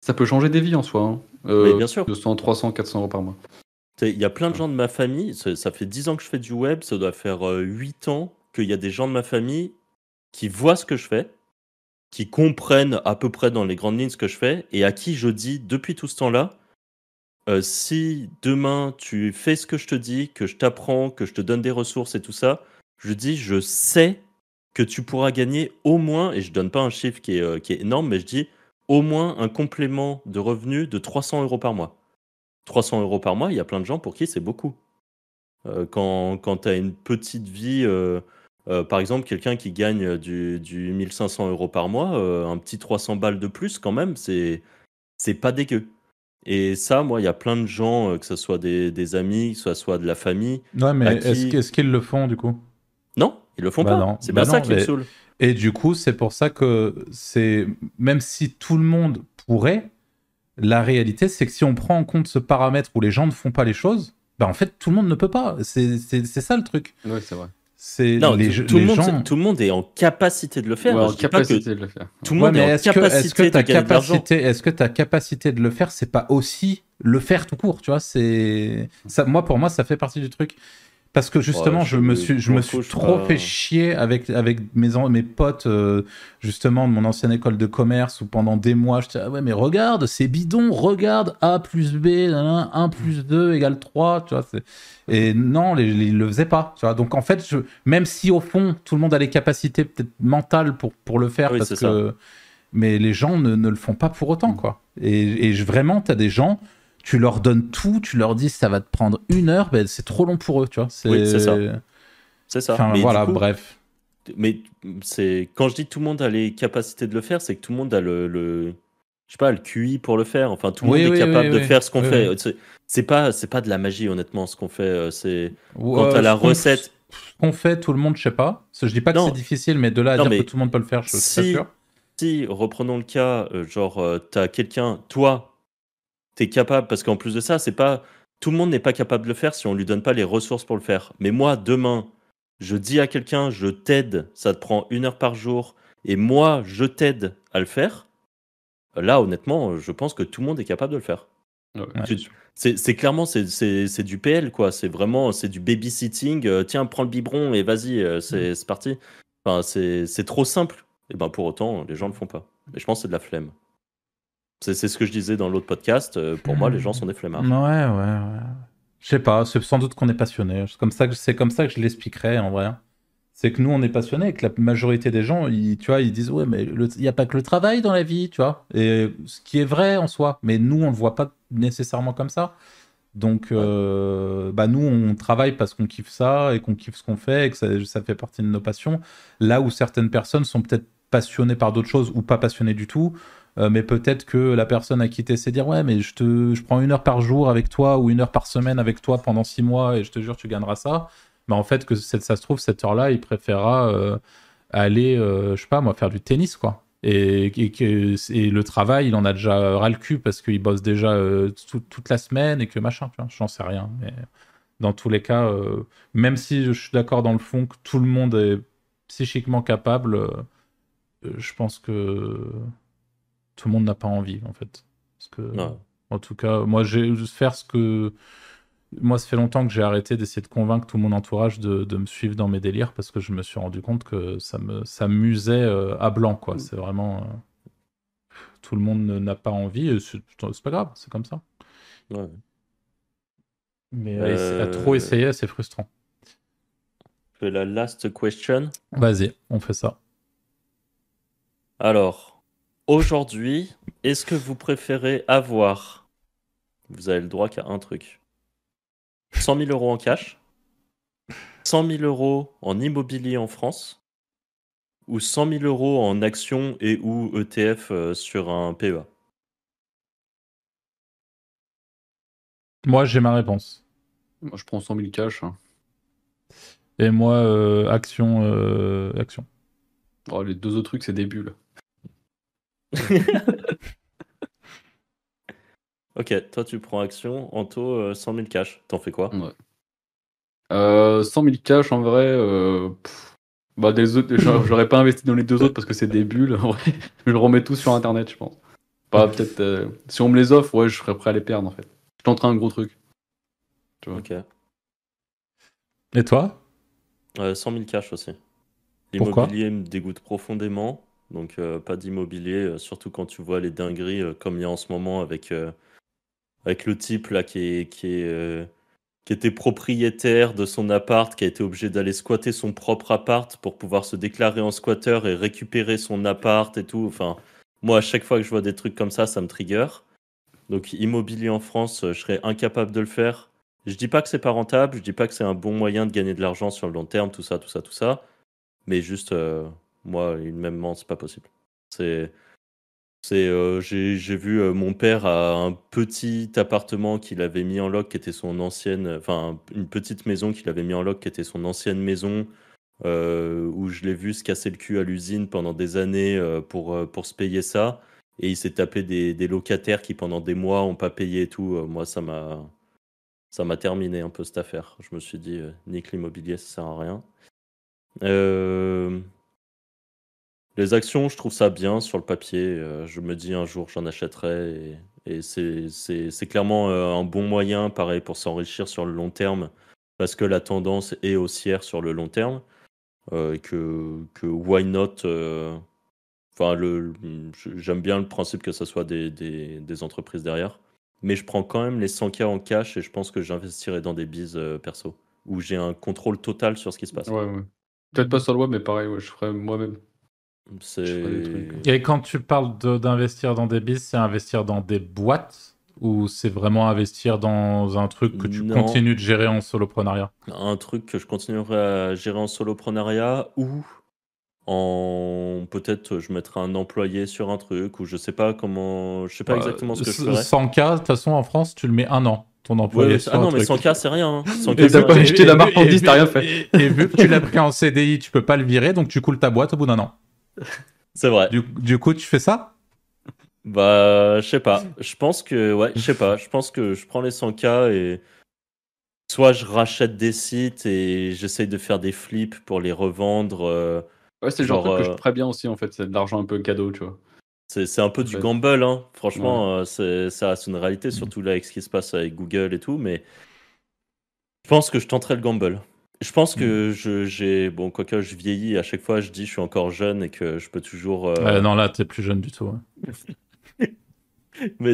ça peut changer des vies en soi. hein. Euh, Mais bien sûr. 200, 300, 400 euros par mois. Il y a plein de gens de ma famille, ça, ça fait 10 ans que je fais du web, ça doit faire euh, 8 ans qu'il y a des gens de ma famille qui voient ce que je fais, qui comprennent à peu près dans les grandes lignes ce que je fais, et à qui je dis depuis tout ce temps-là, euh, si demain tu fais ce que je te dis, que je t'apprends, que je te donne des ressources et tout ça, je dis, je sais que tu pourras gagner au moins, et je donne pas un chiffre qui est, euh, qui est énorme, mais je dis au moins un complément de revenus de 300 euros par mois. 300 euros par mois, il y a plein de gens pour qui c'est beaucoup. Euh, quand quand tu as une petite vie, euh, euh, par exemple, quelqu'un qui gagne du, du 1500 euros par mois, euh, un petit 300 balles de plus, quand même, c'est c'est pas dégueu. Et ça, moi, il y a plein de gens, euh, que ce soit des, des amis, que ce soit de la famille. Ouais, mais est-ce qui- qu'- est-ce qu'ils le font du coup? Non, ils le font Bah pas. non. C'est Bah bien ça non, qui me mais- saoule. Et du coup, c'est pour ça que c'est même si tout le monde pourrait, la réalité, c'est que si on prend en compte ce paramètre où les gens ne font pas les choses, bah en fait, tout le monde ne peut pas. C'est ça le truc. Oui, c'est vrai. C'est Non, les, tout, le les monde, gens. tout le monde est en capacité de le faire. Ouais, en Je dis pas que capacité de le faire. tout le Ouais, monde est en est-ce que, est-ce que capacité ta de capacité, est-ce que ta capacité de le faire, c'est pas aussi le faire tout court, tu vois C'est ça. Moi, pour moi, ça fait partie du truc. Parce que justement, Ouais, je, je- me suis, je me trop pas. fait chier avec, avec mes, potes, euh, justement, de mon ancienne école de commerce, où pendant des mois, je disais, ah ouais, mais regarde, c'est bidon, regarde, A plus B, nanana, 1 plus 2 égale 3, tu vois. Et non, ils le faisaient pas, tu vois. Donc, en fait, je, même si au fond, tout le monde a les capacités peut-être mentales pour, pour le faire, Oui, parce. Mais les gens ne, ne le font pas pour autant, quoi. Et, et vraiment, tu as des gens, tu leur donnes tout, tu leur dis ça va te prendre une heure, ben, c'est trop long pour eux, tu vois. Oui, c'est ça. C'est ça. Enfin, Mais voilà, coup, bref. Mais c'est quand je dis tout le monde a les capacités de le faire, c'est que tout le monde a le, le- je sais pas le QI pour le faire. Enfin, tout le Oui, monde oui, est capable de faire ce qu'on Oui, fait. oui. C'est- pas c'est pas de la magie honnêtement ce qu'on fait. euh, C'est quand t'as la recette. Ce qu'on fait, tout le monde, je sais pas. Je dis pas que c'est difficile, mais de là à Non, dire que tout le monde peut le faire, je suis si- pas sûr. Si reprenons le cas, euh, genre euh, t'as quelqu'un, toi, t'es capable parce qu'en plus de ça, c'est pas tout le monde n'est pas capable de le faire si on lui donne pas les ressources pour le faire. Mais moi, demain, je dis à quelqu'un, je t'aide, ça te prend une heure par jour, et moi, je t'aide à le faire. Là, honnêtement, je pense que tout le monde est capable de le faire. Ouais. Tu- C'est clairement c'est- c'est c'est du PL quoi. C'est vraiment c'est du babysitting. euh, tiens, prends le biberon et vas-y, euh, c'est c'est parti. Enfin, c'est c'est trop simple. Et ben pour autant, les gens le font pas. Et je pense que c'est de la flemme. C'est ce que je disais dans l'autre podcast. euh, pour moi, les gens sont des flemmards. Ouais, ouais, ouais. Je sais pas, c'est sans doute qu'on est passionné. C'est comme ça que c'est comme ça que je l'expliquerais en vrai. C'est que nous on est passionné et que la majorité des gens, tu vois, ils disent ouais mais il y a pas que le travail dans la vie, tu vois. Et ce qui est vrai en soi, mais nous on le voit pas nécessairement comme ça. Donc euh, bah nous on travaille parce qu'on kiffe ça et qu'on kiffe ce qu'on fait et que ça, ça fait partie de nos passions. Là où certaines personnes sont peut-être passionnées par d'autres choses ou pas passionnées du tout. Euh, mais peut-être que la personne a quitté c'est dire ouais mais je te je prends une heure par jour avec toi ou une heure par semaine avec toi pendant six mois et je te jure tu gagneras ça mais en fait que ça se trouve cette heure là il préférera euh, aller euh, je sais pas moi faire du tennis quoi et, et, et le travail il en a déjà ras le cul parce qu'il bosse déjà tout- toute la semaine et que machin tu vois j'en sais rien mais dans tous les cas même si je suis d'accord dans le fond que tout le monde est psychiquement capable je pense que tout le monde n'a pas envie en fait. Parce que, Ouais. en tout cas, moi, j'ai faire ce que. Moi, ça fait longtemps que j'ai arrêté d'essayer de convaincre tout mon entourage de, de me suivre dans mes délires parce que je me suis rendu compte que ça me ça m'usait euh, à blanc, quoi. C'est vraiment. euh, Tout le monde n'a pas envie, c'est pas grave, c'est comme ça. Ouais. Mais Euh, à trop essayer, c'est frustrant. La last question. Vas-y, on fait ça. Alors, aujourd'hui, est-ce que vous préférez avoir, vous avez le droit qu'à un truc, 100 000 euros en cash, 100 000 euros en immobilier en France, ou 100 000 euros en actions et ou ETF euh, sur un PEA Moi, j'ai ma réponse. Moi, je prends 100 000 cash. hein. Et moi, euh, action, euh, action. Oh, les deux autres trucs, c'est des bulles. Ok, toi tu prends action, Anto euh, 100 000 cash, t'en fais quoi? Euh, 100 000 cash, en vrai. euh, bah, des autres, j'a- j'aurais pas investi dans les deux autres parce que c'est des bulles. En vrai, je le remets tout sur Internet, je pense. Pas peut-être. euh, si on me les offre, ouais, je serais prêt à les perdre, en fait. Je tenterai un gros truc. Tu vois. Ok. Et toi? Euh, 100 000 cash aussi. Pourquoi? L'immobilier me dégoûte profondément. Donc, euh, pas d'immobilier, euh, surtout quand tu vois les dingueries euh, comme il y a en ce moment avec, avec le type là qui, est, qui, est, qui était propriétaire de son appart, qui a été obligé d'aller squatter son propre appart pour pouvoir se déclarer en squatteur et récupérer son appart et tout. Enfin, moi, à chaque fois que je vois des trucs comme ça, ça me trigger. Donc, immobilier en France, je serais incapable de le faire. Je dis pas que c'est pas rentable, je dis pas que c'est un bon moyen de gagner de l'argent sur le long terme, tout ça, tout ça, tout ça. Mais juste, moi, humainement, c'est pas possible. C'est, c'est, euh, j'ai, j'ai vu euh, mon père à un petit appartement qu'il avait mis en loc, qui était son ancienne, enfin une petite maison qu'il avait mis en loc, qui était son ancienne maison, euh, où je l'ai vu se casser le cul à l'usine pendant des années pour, pour se payer ça. Et il s'est tapé des, des locataires qui pendant des mois ont pas payé et tout. Moi, ça m'a ça m'a terminé un peu cette affaire. Je me suis dit, nique l'immobilier, ça sert à rien. Euh, Les actions, je trouve ça bien sur le papier. Euh, je me dis un jour, j'en achèterai. Et, c'est- clairement euh, un bon moyen, pareil, pour s'enrichir sur le long terme, parce que la tendance est haussière sur le long terme. Euh, que, why not j'aime bien le principe que ce soit des, entreprises derrière. Mais je prends quand même les 100K en cash et je pense que j'investirai dans des bises perso, où j'ai un contrôle total sur ce qui se passe. Ouais, ouais. Peut-être pas sur le web, mais pareil, je ferais moi-même. Et quand tu parles de- d'investir dans des bis, c'est investir dans des boîtes ou c'est vraiment investir dans un truc que tu Non. continues de gérer en soloprenariat? Un truc que je continuerai à gérer en soloprenariat ou en peut-être je mettrai un employé sur un truc ou je sais pas comment je sais pas Euh, exactement ce que je c- ferai. 100K, de toute façon, en France, tu le mets un an, ton employé. Ouais, sur ah un non mais truc. 100K c'est rien. hein. 100K, Et c'est t'as pas rien. acheté la marchandise, t'as rien fait. Et, et vu que tu l'as pris en CDI, tu peux pas le virer, donc tu coules ta boîte au bout d'un an. C'est vrai. Du, du coup, tu fais ça? Bah, je sais pas. Je pense que, ouais, je sais pas. Je pense que je prends les 100K et soit je rachète des sites et j'essaye de faire des flips pour les revendre. euh, Ouais, c'est le genre de Genre, truc que euh, je ferais bien aussi, en fait. C'est de l'argent un peu cadeau, tu vois. C'est, c'est un peu du Ouais. gamble, hein. Franchement, euh, c'est, ça reste une réalité, surtout là avec ce qui se passe avec Google et tout. Mais je pense que je tenterai le gamble. Je pense que je, j'ai. Bon, quoique je vieillis, à chaque fois je dis je suis encore jeune et que je peux toujours. euh, Euh, Non, là, t'es plus jeune du tout. ouais. Mais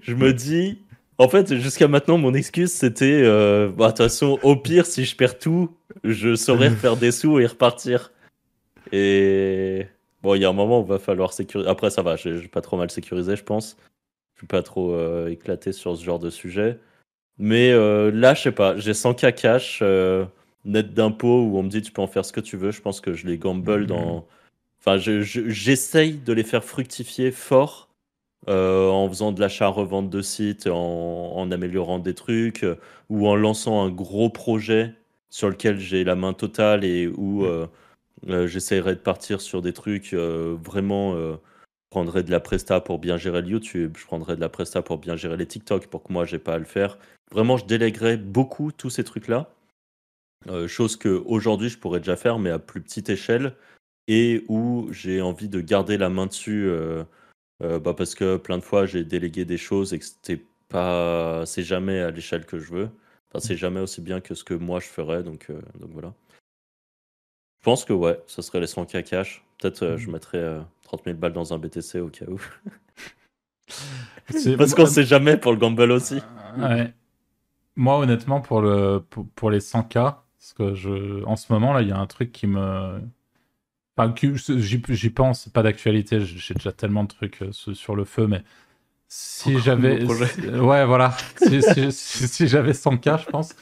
je me dis, en fait, jusqu'à maintenant, mon excuse, c'était, euh, bah, de toute façon, au pire, si je perds tout, je saurais refaire des sous et repartir. Et bon, il y a un moment où il va falloir sécuriser. Après, ça va, j'ai pas trop mal sécurisé, je pense. Je suis pas trop euh, éclaté sur ce genre de sujet. Mais euh, là, je sais pas, j'ai 100K cash, euh, net d'impôts, où on me dit tu peux en faire ce que tu veux. Je pense que je les gamble dans. Enfin, je- je- j'essaye de les faire fructifier fort euh, en faisant de l'achat-revente de sites, en, en améliorant des trucs, euh, ou en lançant un gros projet sur lequel j'ai la main totale et où euh, euh, j'essayerai de partir sur des trucs vraiment. je prendrai de la presta pour bien gérer le YouTube, je prendrai de la presta pour bien gérer les TikTok pour que moi j'ai pas à le faire. Vraiment, je délèguerai beaucoup tous ces trucs-là. Euh, chose que aujourd'hui je pourrais déjà faire, mais à plus petite échelle, et où j'ai envie de garder la main dessus. euh, euh, bah parce que plein de fois j'ai délégué des choses et que c'était pas c'est jamais à l'échelle que je veux. Enfin c'est jamais aussi bien que ce que moi je ferais donc donc voilà. Je pense que ouais ce serait les 100k cash peut-être je mettrais euh, 30 000 balles dans un BTC au cas où. Parce qu'on sait jamais pour le gamble aussi. Ouais. Moi, honnêtement, pour, le, pour, pour les 100K, parce que je, en ce moment, là, il y a un truc qui me. Enfin, j'y pense, c'est pas d'actualité, j'ai déjà tellement de trucs euh, sur le feu, mais si j'avais. ouais, voilà. si si- si- si j'avais 100K, je pense,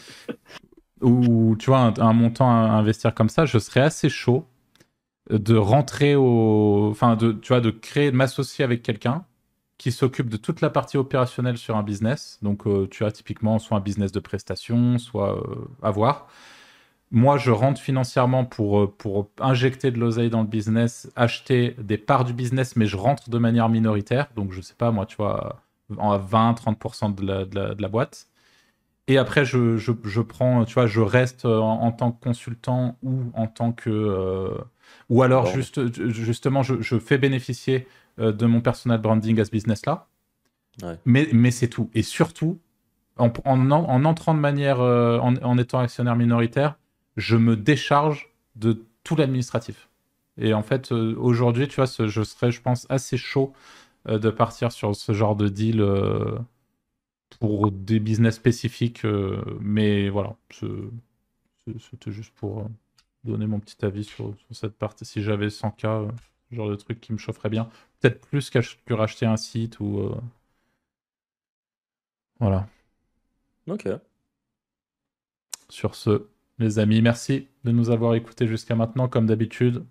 ou tu vois, un, un montant à investir comme ça, je serais assez chaud de rentrer au. Enfin, de, tu vois, de créer, de m'associer avec quelqu'un qui s'occupe de toute la partie opérationnelle sur un business. Donc, euh, tu as typiquement soit un business de prestation, soit euh, à voir. Moi, je rentre financièrement pour, euh, pour injecter de l'oseille dans le business, acheter des parts du business, mais je rentre de manière minoritaire. Donc, je sais pas, moi, tu vois, en 20-30% de la, de, la, de la boîte. Et après, je, je, je prends, tu vois, je reste en, en tant que consultant ou en tant que. euh, ou alors, Bon. juste, justement, je, je fais bénéficier euh, de mon personal branding à ce business-là. Ouais. Mais, mais c'est tout. Et surtout, en, en, en entrant de manière, euh, en, en étant actionnaire minoritaire, je me décharge de tout l'administratif. Et en fait, euh, aujourd'hui, tu vois, ce- je serais, je pense, assez chaud euh, de partir sur ce genre de deal euh, pour des business spécifiques. mais voilà, c'était juste pour donner mon petit avis sur, sur cette partie. Si j'avais 100K, euh, ce genre de truc qui me chaufferait bien. Peut-être plus que racheter un site ou. euh, Voilà. ok Sur ce, les amis, merci de nous avoir écoutés jusqu'à maintenant. Comme d'habitude,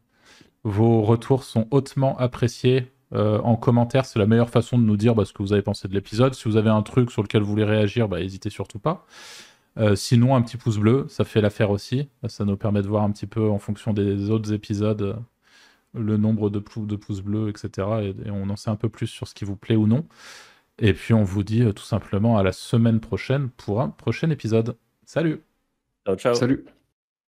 vos retours sont hautement appréciés. Euh, en commentaire, c'est la meilleure façon de nous dire bah, ce que vous avez pensé de l'épisode. Si vous avez un truc sur lequel vous voulez réagir, bah, n'hésitez surtout pas. Euh, sinon, un petit pouce bleu, ça fait l'affaire aussi. Ça nous permet de voir un petit peu en fonction des autres épisodes euh, le nombre de, de, pouces bleus, etc. Et, on en sait un peu plus sur ce qui vous plaît ou non. Et puis on vous dit tout simplement à la semaine prochaine pour un prochain épisode. Salut Ciao, ciao. Salut